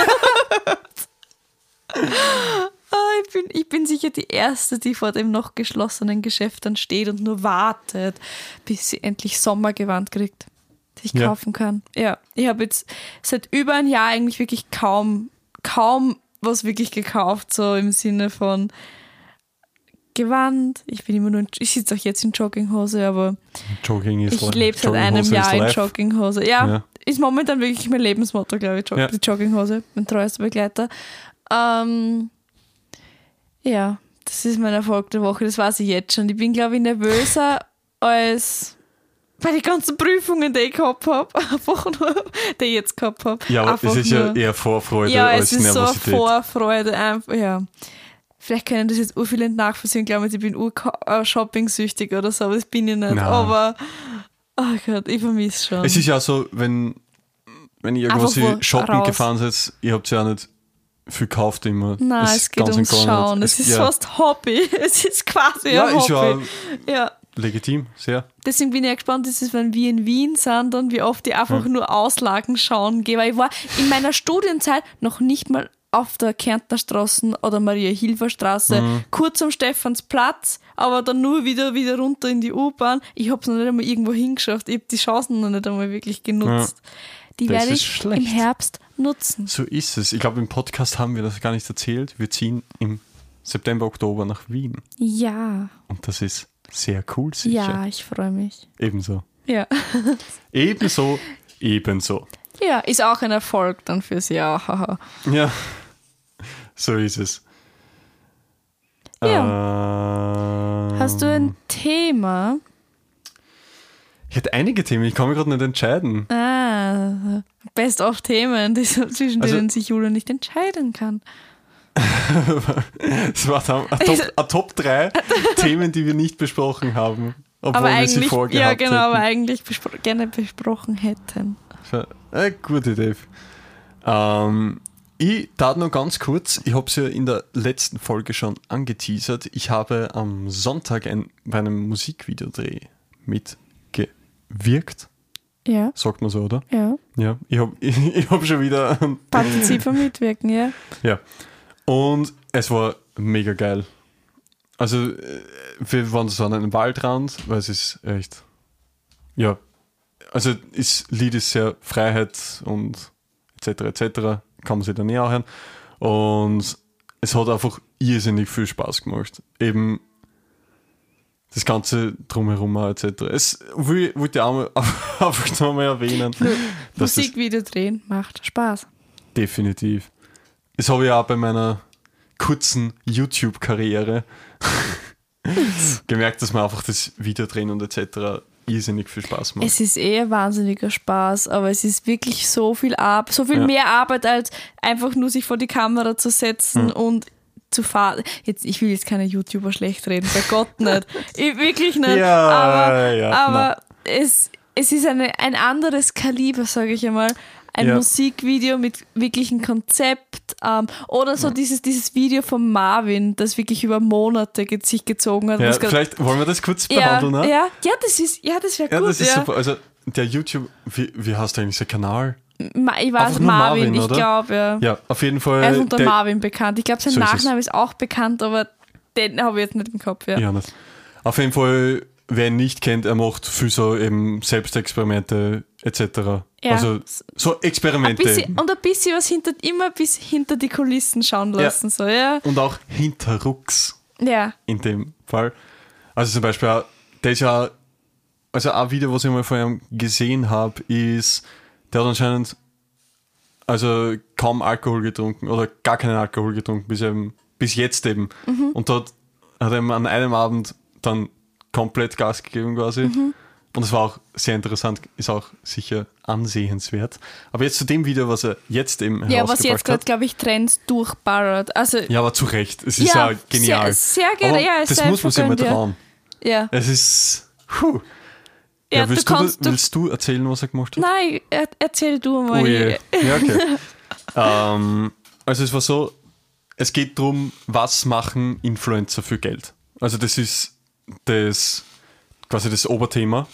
Speaker 2: Ah, ich, bin, ich bin sicher die Erste, die vor dem noch geschlossenen Geschäft dann steht und nur wartet, bis sie endlich Sommergewand kriegt, das ich
Speaker 1: Ja.
Speaker 2: kaufen kann. Ja, ich habe jetzt seit über ein Jahr eigentlich wirklich kaum, kaum was wirklich gekauft, so im Sinne von Gewand. Ich bin immer nur, in, ich sitze auch jetzt in Jogginghose, aber
Speaker 1: Jogging ist
Speaker 2: ich lebe seit einem Jahr in
Speaker 1: life.
Speaker 2: Jogginghose. Ja,
Speaker 1: Ja.
Speaker 2: ist momentan wirklich mein Lebensmotto, glaube ich, Jog
Speaker 1: Ja.
Speaker 2: die Jogginghose, mein treuester Begleiter. Ähm, ja, das ist mein Erfolg der Woche, das weiß ich jetzt schon. Ich bin, glaube ich, nervöser als bei den ganzen Prüfungen, die ich gehabt habe. Einfach nur, die ich jetzt gehabt habe.
Speaker 1: Ja, aber es ist ja
Speaker 2: nur-
Speaker 1: eher Vorfreude
Speaker 2: ja,
Speaker 1: als
Speaker 2: es ist so
Speaker 1: Nervosität.
Speaker 2: Vorfreude einfach, ja. Vielleicht können das jetzt ur viele nicht nachvollziehen, glauben, ich bin ur-shopping-süchtig oder so, aber das bin ich nicht.
Speaker 1: Nein.
Speaker 2: Aber, oh Gott, ich vermisse schon.
Speaker 1: Es ist ja so, wenn, wenn ihr irgendwo
Speaker 2: wo
Speaker 1: shoppen
Speaker 2: raus.
Speaker 1: gefahren seid, ihr habt ja nicht viel gekauft immer.
Speaker 2: Nein,
Speaker 1: Das
Speaker 2: es geht
Speaker 1: und
Speaker 2: ums. Schauen. Es ist
Speaker 1: ja,
Speaker 2: fast Hobby. Es ist quasi
Speaker 1: Ja,
Speaker 2: ein
Speaker 1: ja
Speaker 2: Hobby. Ja.
Speaker 1: legitim, sehr.
Speaker 2: Deswegen bin ich ja gespannt, ist es, wenn wir in Wien sind, dann wie oft ich einfach
Speaker 1: Ja.
Speaker 2: nur Auslagen schauen gehe. Weil ich war in meiner Studienzeit noch nicht mal auf der Kärntner Straße oder Maria-Hilfer Straße,
Speaker 1: Mhm.
Speaker 2: kurz am Stephansplatz, aber dann nur wieder, wieder runter in die U-Bahn. Ich habe es noch nicht einmal irgendwo hingeschafft. Ich habe die Chancen noch nicht einmal wirklich genutzt. Die
Speaker 1: Das
Speaker 2: werde ich
Speaker 1: schlecht.
Speaker 2: im Herbst nutzen.
Speaker 1: So ist es. Ich glaube, im Podcast haben wir das gar nicht erzählt. Wir ziehen im September, Oktober nach Wien.
Speaker 2: Ja,
Speaker 1: Und das ist sehr cool, sicher.
Speaker 2: ja, ich freue mich.
Speaker 1: Ebenso.
Speaker 2: Ja.
Speaker 1: Ebenso, ebenso.
Speaker 2: Ja, ist auch ein Erfolg dann fürs Jahr.
Speaker 1: Ja, so ist es. Ja.
Speaker 2: Hast du ein Thema?
Speaker 1: Ich hätte einige Themen, ich kann mich gerade nicht entscheiden.
Speaker 2: Ah, best of Themen, die zwischen
Speaker 1: Also-
Speaker 2: denen sich Julia nicht entscheiden kann.
Speaker 1: Es war dann Top, ein Top 3 Themen, die wir nicht besprochen haben. Obwohl
Speaker 2: aber
Speaker 1: wir sie
Speaker 2: eigentlich,
Speaker 1: vorgehabt
Speaker 2: ja genau, aber
Speaker 1: hätten.
Speaker 2: eigentlich bespro gerne besprochen hätten.
Speaker 1: Äh, gute Idee. Ähm, ich tat noch ganz kurz, ich habe es ja in der letzten Folge schon angeteasert. Ich habe am Sonntag ein, bei einem Musikvideodreh mitgewirkt.
Speaker 2: Ja,
Speaker 1: Sagt man so, oder?
Speaker 2: ja.
Speaker 1: Ja, ich habe ich, ich hab schon wieder.
Speaker 2: Partiziper mitwirken, ja.
Speaker 1: Ja. Und es war mega geil. Also, äh, wir waren so an einem Waldrand, weil es ist echt. Ja. Also, das Lied ist sehr Freiheit und etc. etc. Kann man sich dann näher hören. Und es hat einfach irrsinnig viel Spaß gemacht. Eben das Ganze drumherum etc. Es wollte ich auch einfach nochmal erwähnen.
Speaker 2: Musikvideo drehen macht Spaß.
Speaker 1: Definitiv. Das habe ich auch bei meiner kurzen YouTube-Karriere gemerkt, dass man einfach das Video drehen und etc. irrsinnig viel Spaß macht.
Speaker 2: Es ist eh ein wahnsinniger Spaß, aber es ist wirklich so viel Arbeit, so viel
Speaker 1: Ja.
Speaker 2: mehr Arbeit, als einfach nur sich vor die Kamera zu setzen
Speaker 1: Hm.
Speaker 2: und zu fahren. Jetzt, ich will jetzt keine YouTuber schlecht reden, bei Gott nicht. Ich, wirklich nicht.
Speaker 1: Ja,
Speaker 2: aber
Speaker 1: ja,
Speaker 2: aber es, es ist eine, ein anderes Kaliber, sage ich einmal. Ein
Speaker 1: Ja.
Speaker 2: Musikvideo mit wirklichem Konzept. Ähm, oder so dieses, dieses Video von Marvin, das wirklich über Monate sich gezogen hat.
Speaker 1: ja, vielleicht wollen wir das kurz
Speaker 2: ja,
Speaker 1: behandeln, ne?
Speaker 2: ja, ja, das ist, ja, das wäre
Speaker 1: Ja,
Speaker 2: gut.
Speaker 1: das ist
Speaker 2: ja.
Speaker 1: super. Also, der YouTube, wie, wie heißt eigentlich sein Kanal?
Speaker 2: Ich weiß Marvin,
Speaker 1: Marvin,
Speaker 2: ich glaube, ja.
Speaker 1: Ja, auf jeden Fall.
Speaker 2: Er ist unter
Speaker 1: der,
Speaker 2: Marvin bekannt. Ich glaube, sein
Speaker 1: So ist.
Speaker 2: Nachname ist auch bekannt, aber den habe ich jetzt nicht im Kopf. Ja.
Speaker 1: Ja. Auf jeden Fall, wer ihn nicht kennt, er macht viel so eben Selbstexperimente etc.
Speaker 2: Ja.
Speaker 1: Also so
Speaker 2: Ein
Speaker 1: Experimente.
Speaker 2: bisschen, und ein bisschen was hinter, immer bis hinter die Kulissen schauen lassen. So, ja.
Speaker 1: Und auch hinterrucks.
Speaker 2: ja.
Speaker 1: in dem Fall. Also zum Beispiel, auch- der ist ja, also ein Video, was ich mal ihm gesehen habe, ist, der hat anscheinend also kaum Alkohol getrunken oder gar keinen Alkohol getrunken, bis, eben, bis jetzt eben. Und dort hat er an einem Abend dann komplett Gas gegeben quasi. Und es war auch sehr interessant, ist auch sicher ansehenswert. Aber jetzt zu dem Video, was er jetzt eben
Speaker 2: ja, was jetzt gerade, glaube ich, Trends durchballert. Also,
Speaker 1: Ja, aber zu Recht. Es ist
Speaker 2: Ja,
Speaker 1: ja, genial.
Speaker 2: sehr- sehr ge-
Speaker 1: aber
Speaker 2: ja,
Speaker 1: das
Speaker 2: sehr
Speaker 1: muss man sich mal trauen.
Speaker 2: ja.
Speaker 1: Es ist. Puh.
Speaker 2: Ja,
Speaker 1: Ja, willst, du,
Speaker 2: du-
Speaker 1: willst du erzählen, was er gemacht hat?
Speaker 2: Nein, er, erzähl du mal.
Speaker 1: Oh je. Ja, okay. ähm, also es war so, es geht darum, was machen Influencer für Geld. Also das ist das quasi das Oberthema.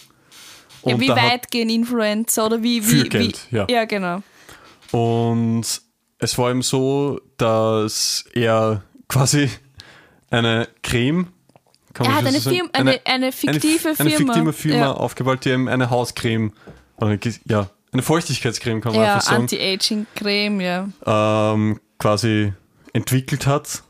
Speaker 2: Ja, wie
Speaker 1: hat-
Speaker 2: weit gehen Influencer oder wie.
Speaker 1: Für
Speaker 2: wie,
Speaker 1: Geld,
Speaker 2: wie,
Speaker 1: ja.
Speaker 2: Ja, genau.
Speaker 1: Und es war ihm so, dass er quasi eine Creme, kann
Speaker 2: Er hat eine,
Speaker 1: so?
Speaker 2: Firma, eine, eine fiktive
Speaker 1: eine, eine
Speaker 2: Firma.
Speaker 1: fiktive Firma
Speaker 2: Ja.
Speaker 1: aufgebaut, die eben eine Hauscreme, ge- ja, eine Feuchtigkeitscreme, kann man
Speaker 2: Ja,
Speaker 1: einfach sagen,
Speaker 2: Anti-Aging-Creme, ja.
Speaker 1: ähm, quasi entwickelt hat.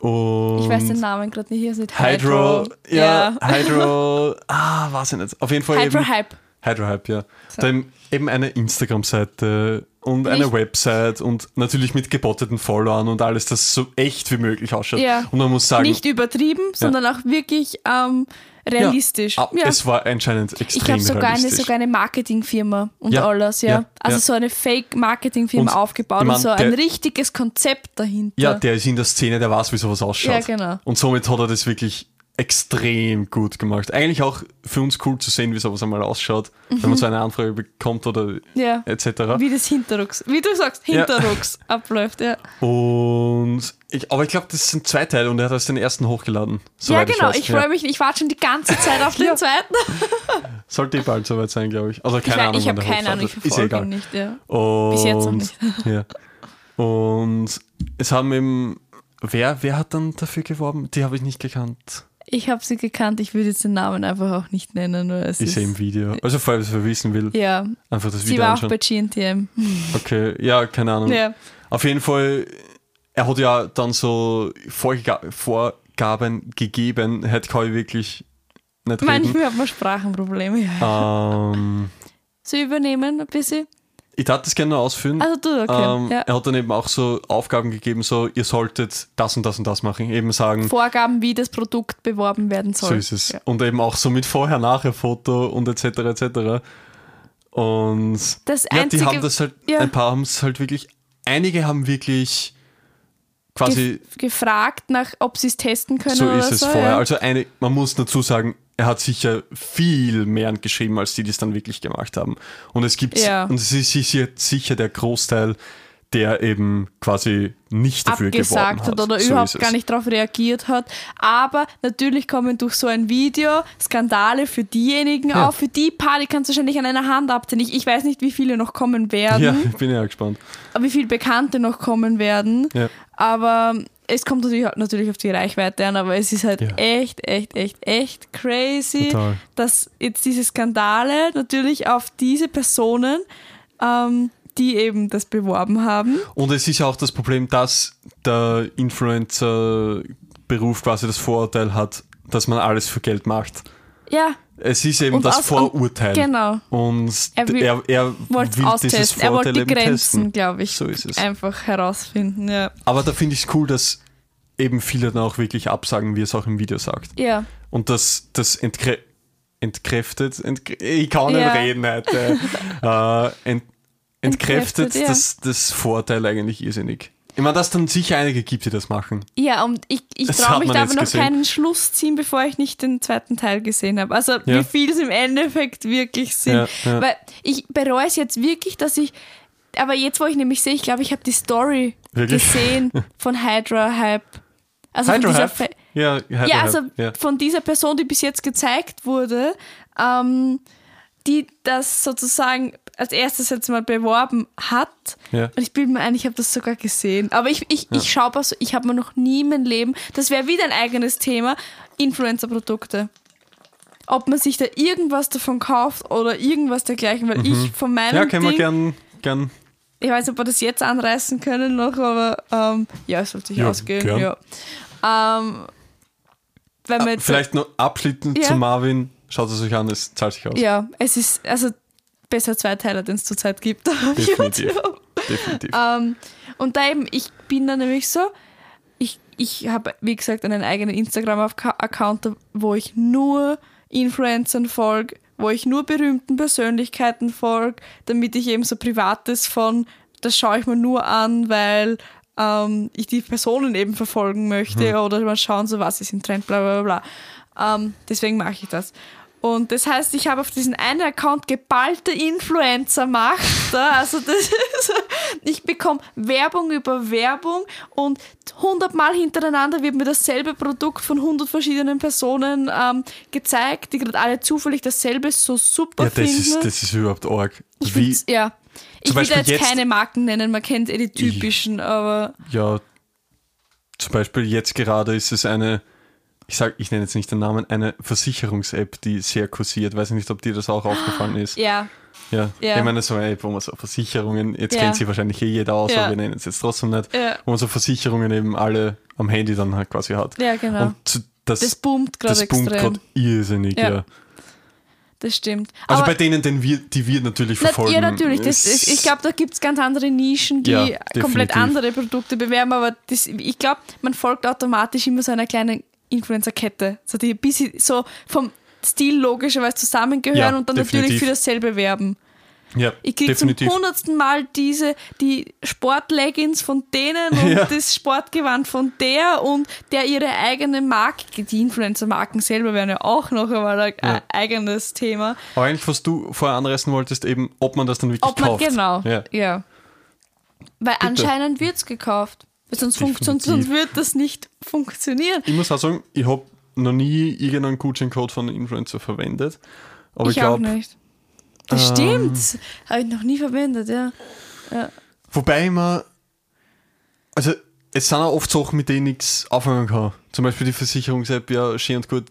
Speaker 1: Und
Speaker 2: Ich weiß den Namen gerade nicht. Hier ist nicht
Speaker 1: Hydro,
Speaker 2: Hydro.
Speaker 1: ja, Hydro, ah, weiß ich nicht. Auf jeden Fall
Speaker 2: Hydro
Speaker 1: eben,
Speaker 2: Hype.
Speaker 1: Hydro Hype, ja. Da eben, eben eine Instagram-Seite und eine Website und natürlich mit gebotteten Followern und alles, das so echt wie möglich ausschaut.
Speaker 2: Ja.
Speaker 1: Und man muss sagen,
Speaker 2: Nicht übertrieben, sondern auch wirklich ähm, realistisch.
Speaker 1: ja, ah,
Speaker 2: Ja.
Speaker 1: es war anscheinend
Speaker 2: Ich
Speaker 1: extrem
Speaker 2: habe sogar eine, sogar eine Marketingfirma und
Speaker 1: Ja,
Speaker 2: alles, ja.
Speaker 1: ja,
Speaker 2: also
Speaker 1: ja.
Speaker 2: so eine Fake-Marketingfirma aufgebaut
Speaker 1: ich
Speaker 2: und so ein
Speaker 1: der-
Speaker 2: richtiges Konzept dahinter.
Speaker 1: ja, der ist in der Szene, der weiß, wie sowas ausschaut.
Speaker 2: Ja, genau.
Speaker 1: Und somit hat er das wirklich extrem gut gemacht. Eigentlich auch für uns cool zu sehen, wie sowas einmal ausschaut, wenn
Speaker 2: Mhm.
Speaker 1: man so eine Anfrage bekommt oder
Speaker 2: ja.
Speaker 1: etc.
Speaker 2: Wie das Hinterrucks, wie du sagst,
Speaker 1: Ja.
Speaker 2: Hinterrucks abläuft, ja.
Speaker 1: Und ich, aber ich glaube, das sind zwei Teile und er hat erst den ersten hochgeladen.
Speaker 2: ja, genau.
Speaker 1: weiß.
Speaker 2: Ich freue mich, ich warte schon die ganze Zeit auf den zweiten.
Speaker 1: Sollte eh bald soweit sein, glaube ich. Also keine
Speaker 2: ich
Speaker 1: Ahnung,
Speaker 2: ich habe keine Ahnung, ich verfolge ihn
Speaker 1: egal.
Speaker 2: nicht, ja.
Speaker 1: Und,
Speaker 2: Bis jetzt noch nicht.
Speaker 1: Ja. Und es haben eben, wer, wer hat dann dafür geworben? Die habe ich nicht gekannt.
Speaker 2: Ich habe sie gekannt, ich würde jetzt den Namen einfach auch nicht nennen. Nur es
Speaker 1: Ich
Speaker 2: ist,
Speaker 1: sehe im Video. Also falls wer wissen will,
Speaker 2: Ja,
Speaker 1: einfach das
Speaker 2: sie
Speaker 1: Video
Speaker 2: war auch
Speaker 1: anschauen.
Speaker 2: bei GNTM.
Speaker 1: Okay, ja, keine Ahnung.
Speaker 2: Ja.
Speaker 1: Auf jeden Fall, er hat ja dann so Vorga Vorgaben gegeben, hätte ich wirklich nicht reden.
Speaker 2: Manchmal hat man Sprachenprobleme. Ja.
Speaker 1: Ähm,
Speaker 2: So übernehmen ein bisschen.
Speaker 1: Ich darf das gerne noch ausführen.
Speaker 2: Also du, okay.
Speaker 1: ähm,
Speaker 2: ja.
Speaker 1: Er hat dann eben auch so Aufgaben gegeben, so ihr solltet das und das und das machen. Eben sagen,
Speaker 2: Vorgaben, wie das Produkt beworben werden soll.
Speaker 1: so ist es.
Speaker 2: Ja.
Speaker 1: Und eben auch so mit Vorher-Nachher-Foto und etc. etc. Und
Speaker 2: Das
Speaker 1: ja, die
Speaker 2: einzige,
Speaker 1: haben das halt,
Speaker 2: ja.
Speaker 1: ein paar haben es halt wirklich, einige haben wirklich quasi
Speaker 2: gef gefragt, nach, ob sie es testen können
Speaker 1: So
Speaker 2: oder
Speaker 1: ist es
Speaker 2: so.
Speaker 1: vorher.
Speaker 2: Ja.
Speaker 1: Also eine, man muss dazu sagen, er hat sicher viel mehr geschrieben, als die, die es dann wirklich gemacht haben. Und es gibt
Speaker 2: Ja.
Speaker 1: und es ist sicher, sicher der Großteil, der eben quasi nicht dafür
Speaker 2: abgesagt
Speaker 1: hat.
Speaker 2: hat oder
Speaker 1: so
Speaker 2: überhaupt gar nicht darauf reagiert hat. Aber natürlich kommen durch so ein Video Skandale für diejenigen
Speaker 1: Ja.
Speaker 2: auf, für die paar, die kannst du wahrscheinlich an einer Hand abzählen. Ich, ich weiß nicht, wie viele noch kommen werden,
Speaker 1: Ja, ich bin ja gespannt.
Speaker 2: wie viele Bekannte noch kommen werden.
Speaker 1: Ja.
Speaker 2: Aber es kommt natürlich, natürlich auf die Reichweite an, aber es ist halt
Speaker 1: Ja.
Speaker 2: echt, echt, echt, echt crazy,
Speaker 1: Total.
Speaker 2: dass jetzt diese Skandale natürlich auf diese Personen, ähm, die eben das beworben haben,
Speaker 1: Und es ist ja auch das Problem, dass der Influencer-Beruf quasi das Vorurteil hat, dass man alles für Geld macht.
Speaker 2: ja,
Speaker 1: Es ist eben
Speaker 2: Und
Speaker 1: das
Speaker 2: aus-
Speaker 1: Vorurteil.
Speaker 2: genau.
Speaker 1: Und
Speaker 2: Er will-
Speaker 1: er, er
Speaker 2: wollte
Speaker 1: will
Speaker 2: es
Speaker 1: dieses
Speaker 2: austesten. Er wollte
Speaker 1: Vorurteil
Speaker 2: die Grenzen,
Speaker 1: testen.
Speaker 2: glaube ich,
Speaker 1: So ist es.
Speaker 2: einfach herausfinden. Ja.
Speaker 1: Aber da finde ich es cool, dass eben viele dann auch wirklich absagen, wie es auch im Video sagt.
Speaker 2: ja.
Speaker 1: Und das, das entkrä entkräftet, entk ich kann nicht
Speaker 2: Ja.
Speaker 1: reden heute, äh, ent entkräftet
Speaker 2: Entkräftet, ja.
Speaker 1: das, das Vorteil eigentlich irrsinnig. Ich meine, dass es dann sicher einige gibt, die das machen.
Speaker 2: Ja, und ich, ich traue mich da aber noch
Speaker 1: gesehen.
Speaker 2: keinen Schluss ziehen, bevor ich nicht den zweiten Teil gesehen habe. Also
Speaker 1: Ja.
Speaker 2: wie viel es im Endeffekt wirklich sind.
Speaker 1: Ja, ja.
Speaker 2: Weil ich bereue es jetzt wirklich, dass ich. Aber jetzt, wo ich nämlich sehe, ich glaube, ich habe die Story
Speaker 1: Wirklich?
Speaker 2: gesehen von Hydra Hype. Also
Speaker 1: Hydro
Speaker 2: von dieser
Speaker 1: Hype? Ja, Hydro
Speaker 2: ja, also
Speaker 1: Hype,
Speaker 2: von dieser Person, die bis jetzt gezeigt wurde, ähm, die das sozusagen als erstes jetzt mal beworben hat.
Speaker 1: Ja.
Speaker 2: Und ich bilde mir ein, ich habe das sogar gesehen. Aber ich, ich, ich schaue also, ich habe mir noch nie in meinem Leben, das wäre wieder ein eigenes Thema, Influencer-Produkte. Ob man sich da irgendwas davon kauft oder irgendwas dergleichen, weil ich von meinem
Speaker 1: Mhm. Ja, können wir
Speaker 2: Ding,
Speaker 1: gern, gern.
Speaker 2: ich weiß nicht, ob wir das jetzt anreißen können noch, aber ähm, ja, es sollte sich
Speaker 1: Ja,
Speaker 2: ausgehen.
Speaker 1: gern.
Speaker 2: Ja. Ähm, wenn man
Speaker 1: Ah, Vielleicht noch abschließend
Speaker 2: Ja.
Speaker 1: zu Marvin. Schaut es euch an, es zahlt sich aus.
Speaker 2: Ja, es ist also besser zwei Teile, den es zurzeit gibt. auf
Speaker 1: Definitiv.
Speaker 2: YouTube.
Speaker 1: Definitiv.
Speaker 2: Ähm, und da eben, ich bin dann nämlich so, ich, ich habe, wie gesagt, einen eigenen Instagram-Account, wo ich nur Influencern folge, wo ich nur berühmten Persönlichkeiten folge, damit ich eben so Privates von, das schaue ich mir nur an, weil ähm, ich die Personen eben verfolgen möchte oder mal schauen, so was ist im Trend, bla bla bla. Ähm, deswegen mache ich das. Und das heißt, ich habe auf diesen einen Account geballte Influencer-Macht. Also das ist, ich bekomme Werbung über Werbung und hundertmal hintereinander wird mir dasselbe Produkt von hundert verschiedenen Personen ähm, gezeigt, die gerade alle zufällig dasselbe so super
Speaker 1: ja, das
Speaker 2: finden.
Speaker 1: ist, das ist überhaupt arg.
Speaker 2: ich
Speaker 1: Wie,
Speaker 2: ja. Ich will jetzt,
Speaker 1: jetzt-
Speaker 2: keine Marken nennen, man kennt eh die typischen, aber
Speaker 1: ja, zum Beispiel jetzt gerade ist es eine ich sag, ich nenne jetzt nicht den Namen, eine Versicherungs-App, die sehr kursiert. Weiß nicht, ob dir das auch aufgefallen ist.
Speaker 2: Ja,
Speaker 1: Ja.
Speaker 2: Ja.
Speaker 1: Ich meine, so eine App, wo man so Versicherungen, jetzt
Speaker 2: Ja.
Speaker 1: kennt sie wahrscheinlich eh jeder aus,
Speaker 2: Ja.
Speaker 1: aber wir nennen es jetzt trotzdem nicht, wo man so Versicherungen eben alle am Handy dann halt quasi hat.
Speaker 2: ja, genau.
Speaker 1: Und das,
Speaker 2: das boomt gerade
Speaker 1: das boomt
Speaker 2: extrem.
Speaker 1: gerade irrsinnig,
Speaker 2: Ja. Das stimmt.
Speaker 1: Also
Speaker 2: Aber
Speaker 1: bei denen, den wir, die wir natürlich
Speaker 2: Na,
Speaker 1: verfolgen.
Speaker 2: ja, natürlich. Das, ich glaube, da gibt es ganz andere Nischen, die komplett andere Produkte bewerben, aber das, ich glaube, man folgt automatisch immer so einer kleinen Influencer-Kette, so die ein bisschen so vom Stil logischerweise zusammengehören
Speaker 1: Ja,
Speaker 2: und dann natürlich
Speaker 1: definitiv.
Speaker 2: für dasselbe werben.
Speaker 1: ja,
Speaker 2: Ich kriege zum hundertsten Mal diese, die Sportleggings von denen und
Speaker 1: Ja.
Speaker 2: das Sportgewand von der und der ihre eigene Marke, die Influencer-Marken selber wären ja auch noch einmal ein
Speaker 1: Ja.
Speaker 2: ein eigenes Thema.
Speaker 1: Aber eigentlich, was du vorher anreißen wolltest, eben, ob man das dann wirklich
Speaker 2: Ob man,
Speaker 1: kauft.
Speaker 2: genau,
Speaker 1: Ja.
Speaker 2: ja. Weil anscheinend wird es gekauft. Sonst,
Speaker 1: Definitiv.
Speaker 2: sonst wird das nicht funktionieren.
Speaker 1: Ich muss auch sagen, ich habe noch nie irgendeinen Gutscheincode von einem Influencer verwendet. Aber ich,
Speaker 2: ich auch
Speaker 1: glaube,
Speaker 2: nicht. Das
Speaker 1: ähm,
Speaker 2: stimmt. Habe ich noch nie verwendet, ja.
Speaker 1: wobei ich mir, also es sind auch oft Sachen, mit denen ich nichts anfangen kann. Zum Beispiel die Versicherungs-App, ja, schön und gut,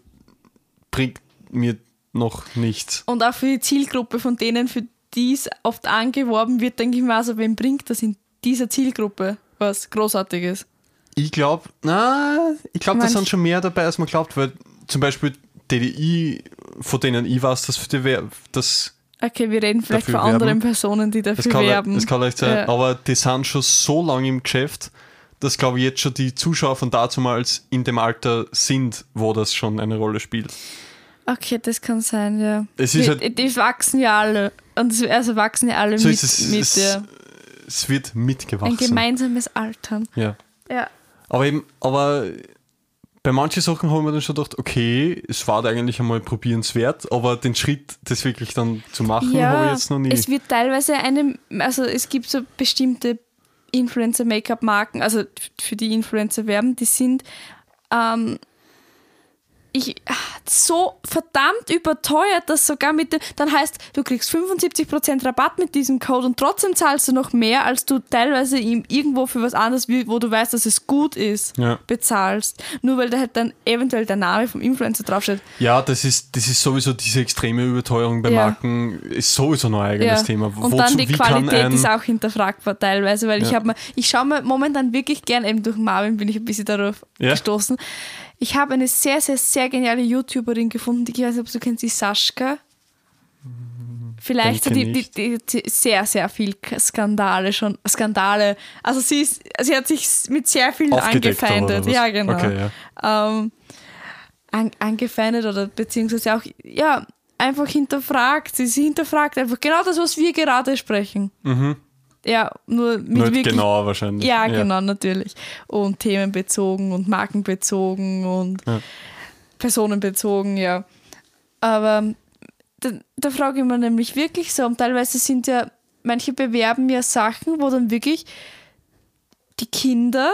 Speaker 1: bringt mir noch nichts.
Speaker 2: Und auch für die Zielgruppe, von denen für die es oft angeworben wird, denke ich mir, also wem bringt das in dieser Zielgruppe was Großartiges?
Speaker 1: Ich glaube, na, ich glaube, da sind schon mehr dabei, als man glaubt, weil zum Beispiel DDI, von denen ich weiß, dass für die das,
Speaker 2: Okay, wir reden vielleicht von anderen
Speaker 1: werben.
Speaker 2: Personen, die
Speaker 1: das,
Speaker 2: dafür
Speaker 1: kann,
Speaker 2: werben.
Speaker 1: das kann leicht sein,
Speaker 2: Ja.
Speaker 1: aber die sind schon so lange im Geschäft, dass, glaube ich, jetzt schon die Zuschauer von dazumals in dem Alter sind, wo das schon eine Rolle spielt.
Speaker 2: Okay, das kann sein, ja.
Speaker 1: Es ist
Speaker 2: die,
Speaker 1: halt-
Speaker 2: die wachsen ja alle. Und es- also wachsen ja alle
Speaker 1: So
Speaker 2: mit,
Speaker 1: es,
Speaker 2: mit
Speaker 1: es,
Speaker 2: der,
Speaker 1: es wird
Speaker 2: ein
Speaker 1: mitgewachsen.
Speaker 2: gemeinsames Altern.
Speaker 1: Ja.
Speaker 2: Ja.
Speaker 1: Aber eben, aber bei manchen Sachen haben wir dann schon gedacht, okay, es war da eigentlich einmal probierenswert, aber den Schritt, das wirklich dann zu machen, habe
Speaker 2: Ja,
Speaker 1: ich jetzt noch nie.
Speaker 2: es wird teilweise eine, also es gibt so bestimmte Influencer-Make-up-Marken, also für die Influencer werben, die sind ähm, ich, so verdammt überteuert, dass sogar mit dem, dann heißt, du kriegst 75% Rabatt mit diesem Code und trotzdem zahlst du noch mehr, als du teilweise ihm irgendwo für was anderes, wo du weißt, dass es gut ist,
Speaker 1: Ja.
Speaker 2: bezahlst. Nur weil da halt dann eventuell der Name vom Influencer draufsteht.
Speaker 1: Ja, das ist, das ist sowieso diese extreme Überteuerung bei
Speaker 2: Ja.
Speaker 1: Marken, ist sowieso noch ein eigenes Thema.
Speaker 2: Und dann die Qualität ist auch hinterfragbar teilweise, weil ich
Speaker 1: Ja.
Speaker 2: habe mir, ich schaue mir momentan wirklich gern, eben durch Marvin bin ich ein bisschen darauf
Speaker 1: Ja.
Speaker 2: gestoßen. Ich habe eine sehr, sehr, sehr geniale YouTuberin gefunden, die ich weiß nicht, ob du kennst, die Saschka. Vielleicht hat die, die, die, die sehr, sehr viel Skandale schon. Skandale. Also sie, ist, sie hat sich mit sehr vielen
Speaker 1: oder
Speaker 2: angefeindet. Ja, genau.
Speaker 1: Okay, ja.
Speaker 2: Ähm, an, angefeindet oder beziehungsweise auch, ja, einfach hinterfragt. Sie, sie hinterfragt einfach genau das, was wir gerade sprechen. Ja, nur mit
Speaker 1: Nicht
Speaker 2: wirklich
Speaker 1: genauer wahrscheinlich.
Speaker 2: ja, genau, natürlich. Und themenbezogen und markenbezogen und
Speaker 1: Ja.
Speaker 2: Personenbezogen, ja. Aber da, da frage ich mich nämlich wirklich so, und teilweise sind ja, manche bewerben ja Sachen, wo dann wirklich die Kinder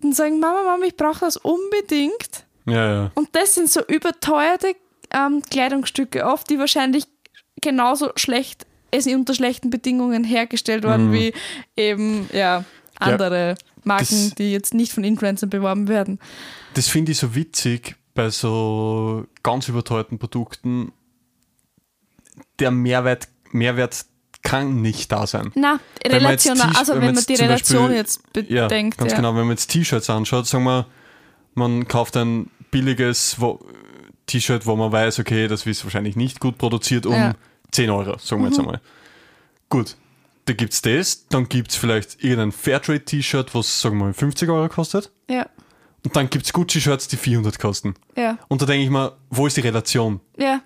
Speaker 2: dann sagen, Mama, Mama, ich brauche das unbedingt.
Speaker 1: Ja, ja.
Speaker 2: Und das sind so überteuerte ähm, Kleidungsstücke oft, die wahrscheinlich genauso schlecht, es unter schlechten Bedingungen hergestellt worden, wie eben ja, andere Marken,
Speaker 1: Mhm. Das-
Speaker 2: die jetzt nicht von Influencern beworben werden.
Speaker 1: Das finde ich so witzig bei so ganz überteuerten Produkten. Der Mehrwert, Mehrwert kann nicht da sein.
Speaker 2: Na,
Speaker 1: Wenn man jetzt
Speaker 2: Relation,
Speaker 1: T-
Speaker 2: also
Speaker 1: wenn
Speaker 2: wenn
Speaker 1: man
Speaker 2: die Relation
Speaker 1: Beispiel-
Speaker 2: jetzt
Speaker 1: Ja,
Speaker 2: bedenkt.
Speaker 1: ganz
Speaker 2: ja.
Speaker 1: genau. Wenn man jetzt T-Shirts anschaut, sagen wir, man kauft ein billiges T-Shirt, wo man weiß, okay, das ist wahrscheinlich nicht gut produziert, um
Speaker 2: Ja. Mhm.
Speaker 1: 10 Euro, sagen wir jetzt einmal. Gut, da gibt es das, dann gibt es vielleicht irgendein Fairtrade-T-Shirt, was, sagen wir mal, 50 Euro kostet.
Speaker 2: Ja,
Speaker 1: Und dann gibt es Gucci-Shirts, die 400 kosten.
Speaker 2: ja,
Speaker 1: Und da denke ich mir, wo ist die Relation?
Speaker 2: ja.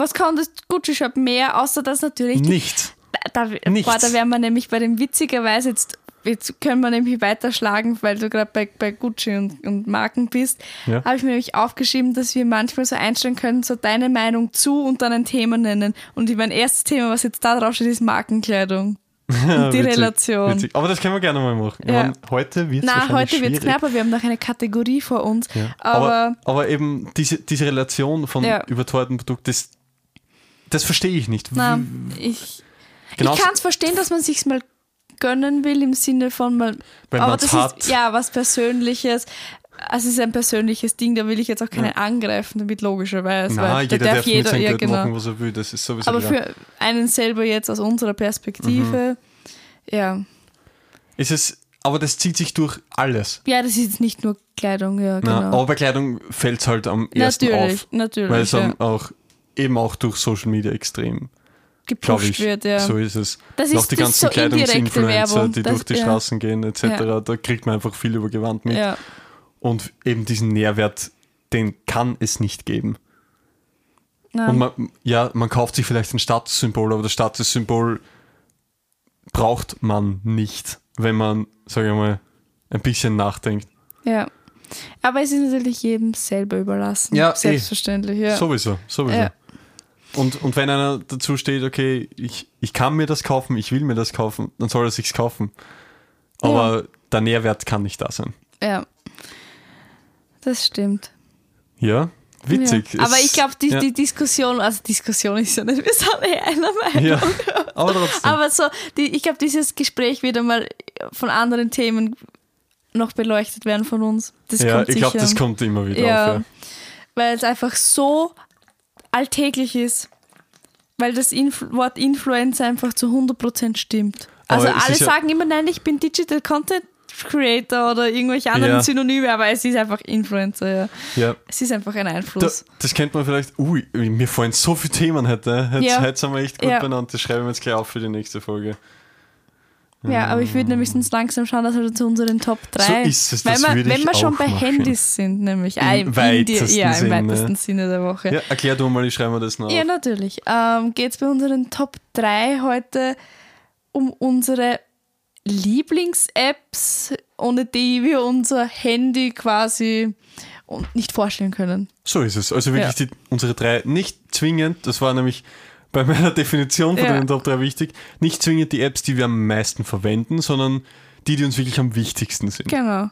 Speaker 2: Was kann das Gucci-Shop mehr, außer dass natürlich
Speaker 1: Nichts.
Speaker 2: da,
Speaker 1: Nichts.
Speaker 2: boah, da wären wir nämlich bei dem witzigerweise jetzt, jetzt können wir nämlich weiterschlagen, weil du gerade bei, bei Gucci und, und Marken bist,
Speaker 1: Ja.
Speaker 2: habe ich mir nämlich aufgeschrieben, dass wir manchmal so einstellen können, so deine Meinung zu und dann ein Thema nennen. Und mein erstes Thema, was jetzt da drauf steht, ist Markenkleidung. Die
Speaker 1: Witzig,
Speaker 2: Relation.
Speaker 1: witzig. Aber das können wir gerne mal machen.
Speaker 2: Ja.
Speaker 1: meine, heute wird es wahrscheinlich
Speaker 2: heute wird es
Speaker 1: schwierig.
Speaker 2: knapp, aber wir haben noch eine Kategorie vor uns.
Speaker 1: Ja.
Speaker 2: Aber,
Speaker 1: Aber, aber eben diese, diese Relation von
Speaker 2: Ja.
Speaker 1: überteuerten Produkten, das, das verstehe ich nicht. Wie-
Speaker 2: ich,
Speaker 1: Genau
Speaker 2: ich kann es verstehen, dass man sich mal gönnen will im Sinne von mal
Speaker 1: Wenn
Speaker 2: aber das
Speaker 1: hat.
Speaker 2: ist ja was Persönliches. Also es ist ein persönliches Ding, da will ich jetzt auch keinen angreifen damit, logischerweise.
Speaker 1: Na,
Speaker 2: weil da
Speaker 1: jeder darf, mit seinem
Speaker 2: ja, genau.
Speaker 1: machen, was er will, das ist sowieso
Speaker 2: Aber
Speaker 1: klar.
Speaker 2: für einen selber jetzt aus unserer Perspektive,
Speaker 1: Mhm.
Speaker 2: ja.
Speaker 1: ist es, aber das zieht sich durch alles.
Speaker 2: Ja, das ist jetzt nicht nur Kleidung, ja,
Speaker 1: Na,
Speaker 2: genau.
Speaker 1: aber bei Kleidung fällt es halt am ersten
Speaker 2: natürlich,
Speaker 1: auf,
Speaker 2: natürlich.
Speaker 1: weil es
Speaker 2: ja.
Speaker 1: auch eben auch durch Social Media extrem,
Speaker 2: gepusht
Speaker 1: ich,
Speaker 2: wird, ja.
Speaker 1: so ist es.
Speaker 2: Das ist-
Speaker 1: die
Speaker 2: das
Speaker 1: ganzen
Speaker 2: so
Speaker 1: Kleidungsinfluencer, die
Speaker 2: Das-
Speaker 1: durch die
Speaker 2: ja.
Speaker 1: Straßen gehen etc.,
Speaker 2: Ja.
Speaker 1: da kriegt man einfach viel über Gewand mit.
Speaker 2: ja.
Speaker 1: Und eben diesen Nährwert, den kann es nicht geben.
Speaker 2: Na,
Speaker 1: Und man, ja, man kauft sich vielleicht ein Statussymbol, aber das Statussymbol braucht man nicht, wenn man, sage ich mal, ein bisschen nachdenkt.
Speaker 2: ja. Aber es ist natürlich jedem selber überlassen.
Speaker 1: Ja, eh.
Speaker 2: Selbstverständlich, ja.
Speaker 1: Sowieso, sowieso.
Speaker 2: Ja.
Speaker 1: Und, und wenn einer dazu steht, okay, ich, ich kann mir das kaufen, ich will mir das kaufen, dann soll er sich's kaufen. Aber der Nährwert kann nicht da sein.
Speaker 2: ja. Das stimmt.
Speaker 1: Ja, witzig.
Speaker 2: Ja. Aber ich glaube, die,
Speaker 1: ja,
Speaker 2: die Diskussion, also Diskussion ist ja nicht, wir sind eh einer Meinung.
Speaker 1: Ja, aber trotzdem.
Speaker 2: Aber so, die, ich glaube, dieses Gespräch wird einmal von anderen Themen noch beleuchtet werden von uns. Das
Speaker 1: ja,
Speaker 2: kommt
Speaker 1: ich glaube, das kommt immer wieder
Speaker 2: ja,
Speaker 1: auf.
Speaker 2: weil es einfach so alltäglich ist. Weil das Influ Wort Influencer einfach zu 100% stimmt. Also
Speaker 1: Aber
Speaker 2: alle
Speaker 1: ja-
Speaker 2: sagen immer, nein, ich bin Digital Content Creator oder irgendwelche anderen
Speaker 1: Ja.
Speaker 2: Synonyme, aber es ist einfach Influencer, ja.
Speaker 1: Ja.
Speaker 2: Es ist einfach ein
Speaker 1: Da,
Speaker 2: Einfluss.
Speaker 1: das kennt man vielleicht. Ui, mir fallen so viele Themen heute. Heute,
Speaker 2: Ja.
Speaker 1: heute sind wir echt gut
Speaker 2: Ja.
Speaker 1: benannt. Das schreiben wir jetzt gleich auf für die nächste Folge.
Speaker 2: Ja, aber ich würde nämlich sonst langsam schauen, dass wir zu unseren Top 3.
Speaker 1: So ist es, das würde
Speaker 2: wenn wir schon bei
Speaker 1: machen.
Speaker 2: Handys sind, nämlich.
Speaker 1: Im
Speaker 2: Ah, im
Speaker 1: weitesten
Speaker 2: ja, im
Speaker 1: Sinne.
Speaker 2: weitesten Sinne der Woche.
Speaker 1: Ja, erklär du mal, ich schreibe mir das noch
Speaker 2: Ja,
Speaker 1: auf.
Speaker 2: natürlich. Ähm, Geht es bei unseren Top 3 heute um unsere Lieblings-Apps, ohne die wir unser Handy quasi nicht vorstellen können.
Speaker 1: So ist es. Also wirklich
Speaker 2: Ja.
Speaker 1: die, unsere drei, nicht zwingend, das war nämlich bei meiner Definition von
Speaker 2: Ja.
Speaker 1: den Top 3 wichtig, nicht zwingend die Apps, die wir am meisten verwenden, sondern die, die uns wirklich am wichtigsten sind.
Speaker 2: Genau.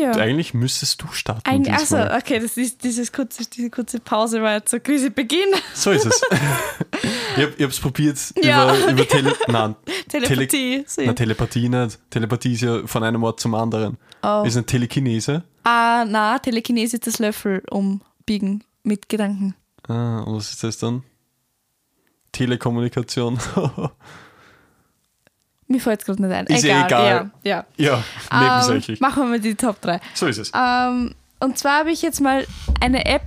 Speaker 2: Ja.
Speaker 1: Eigentlich müsstest du starten.
Speaker 2: Ein, also,
Speaker 1: diesmal.
Speaker 2: okay, das ist dieses kurze, diese kurze Pause war jetzt so quasi Beginn.
Speaker 1: So ist es. ich habe es probiert
Speaker 2: Ja.
Speaker 1: über, über Tele nein,
Speaker 2: Telepathie. so.
Speaker 1: na, Telepathie nicht. Telepathie ist ja von einem Ort zum anderen.
Speaker 2: Oh.
Speaker 1: Ist eine Telekinese.
Speaker 2: Ah, na, Telekinese ist das Löffel umbiegen mit Gedanken.
Speaker 1: Ah, und was ist das dann? Telekommunikation.
Speaker 2: Mir fällt es gerade nicht ein.
Speaker 1: Ist eh egal.
Speaker 2: Ja,
Speaker 1: ja,
Speaker 2: ja.
Speaker 1: nebensächlich.
Speaker 2: Ähm, machen wir mal die Top 3.
Speaker 1: so ist es.
Speaker 2: Ähm, und zwar habe ich jetzt mal eine App.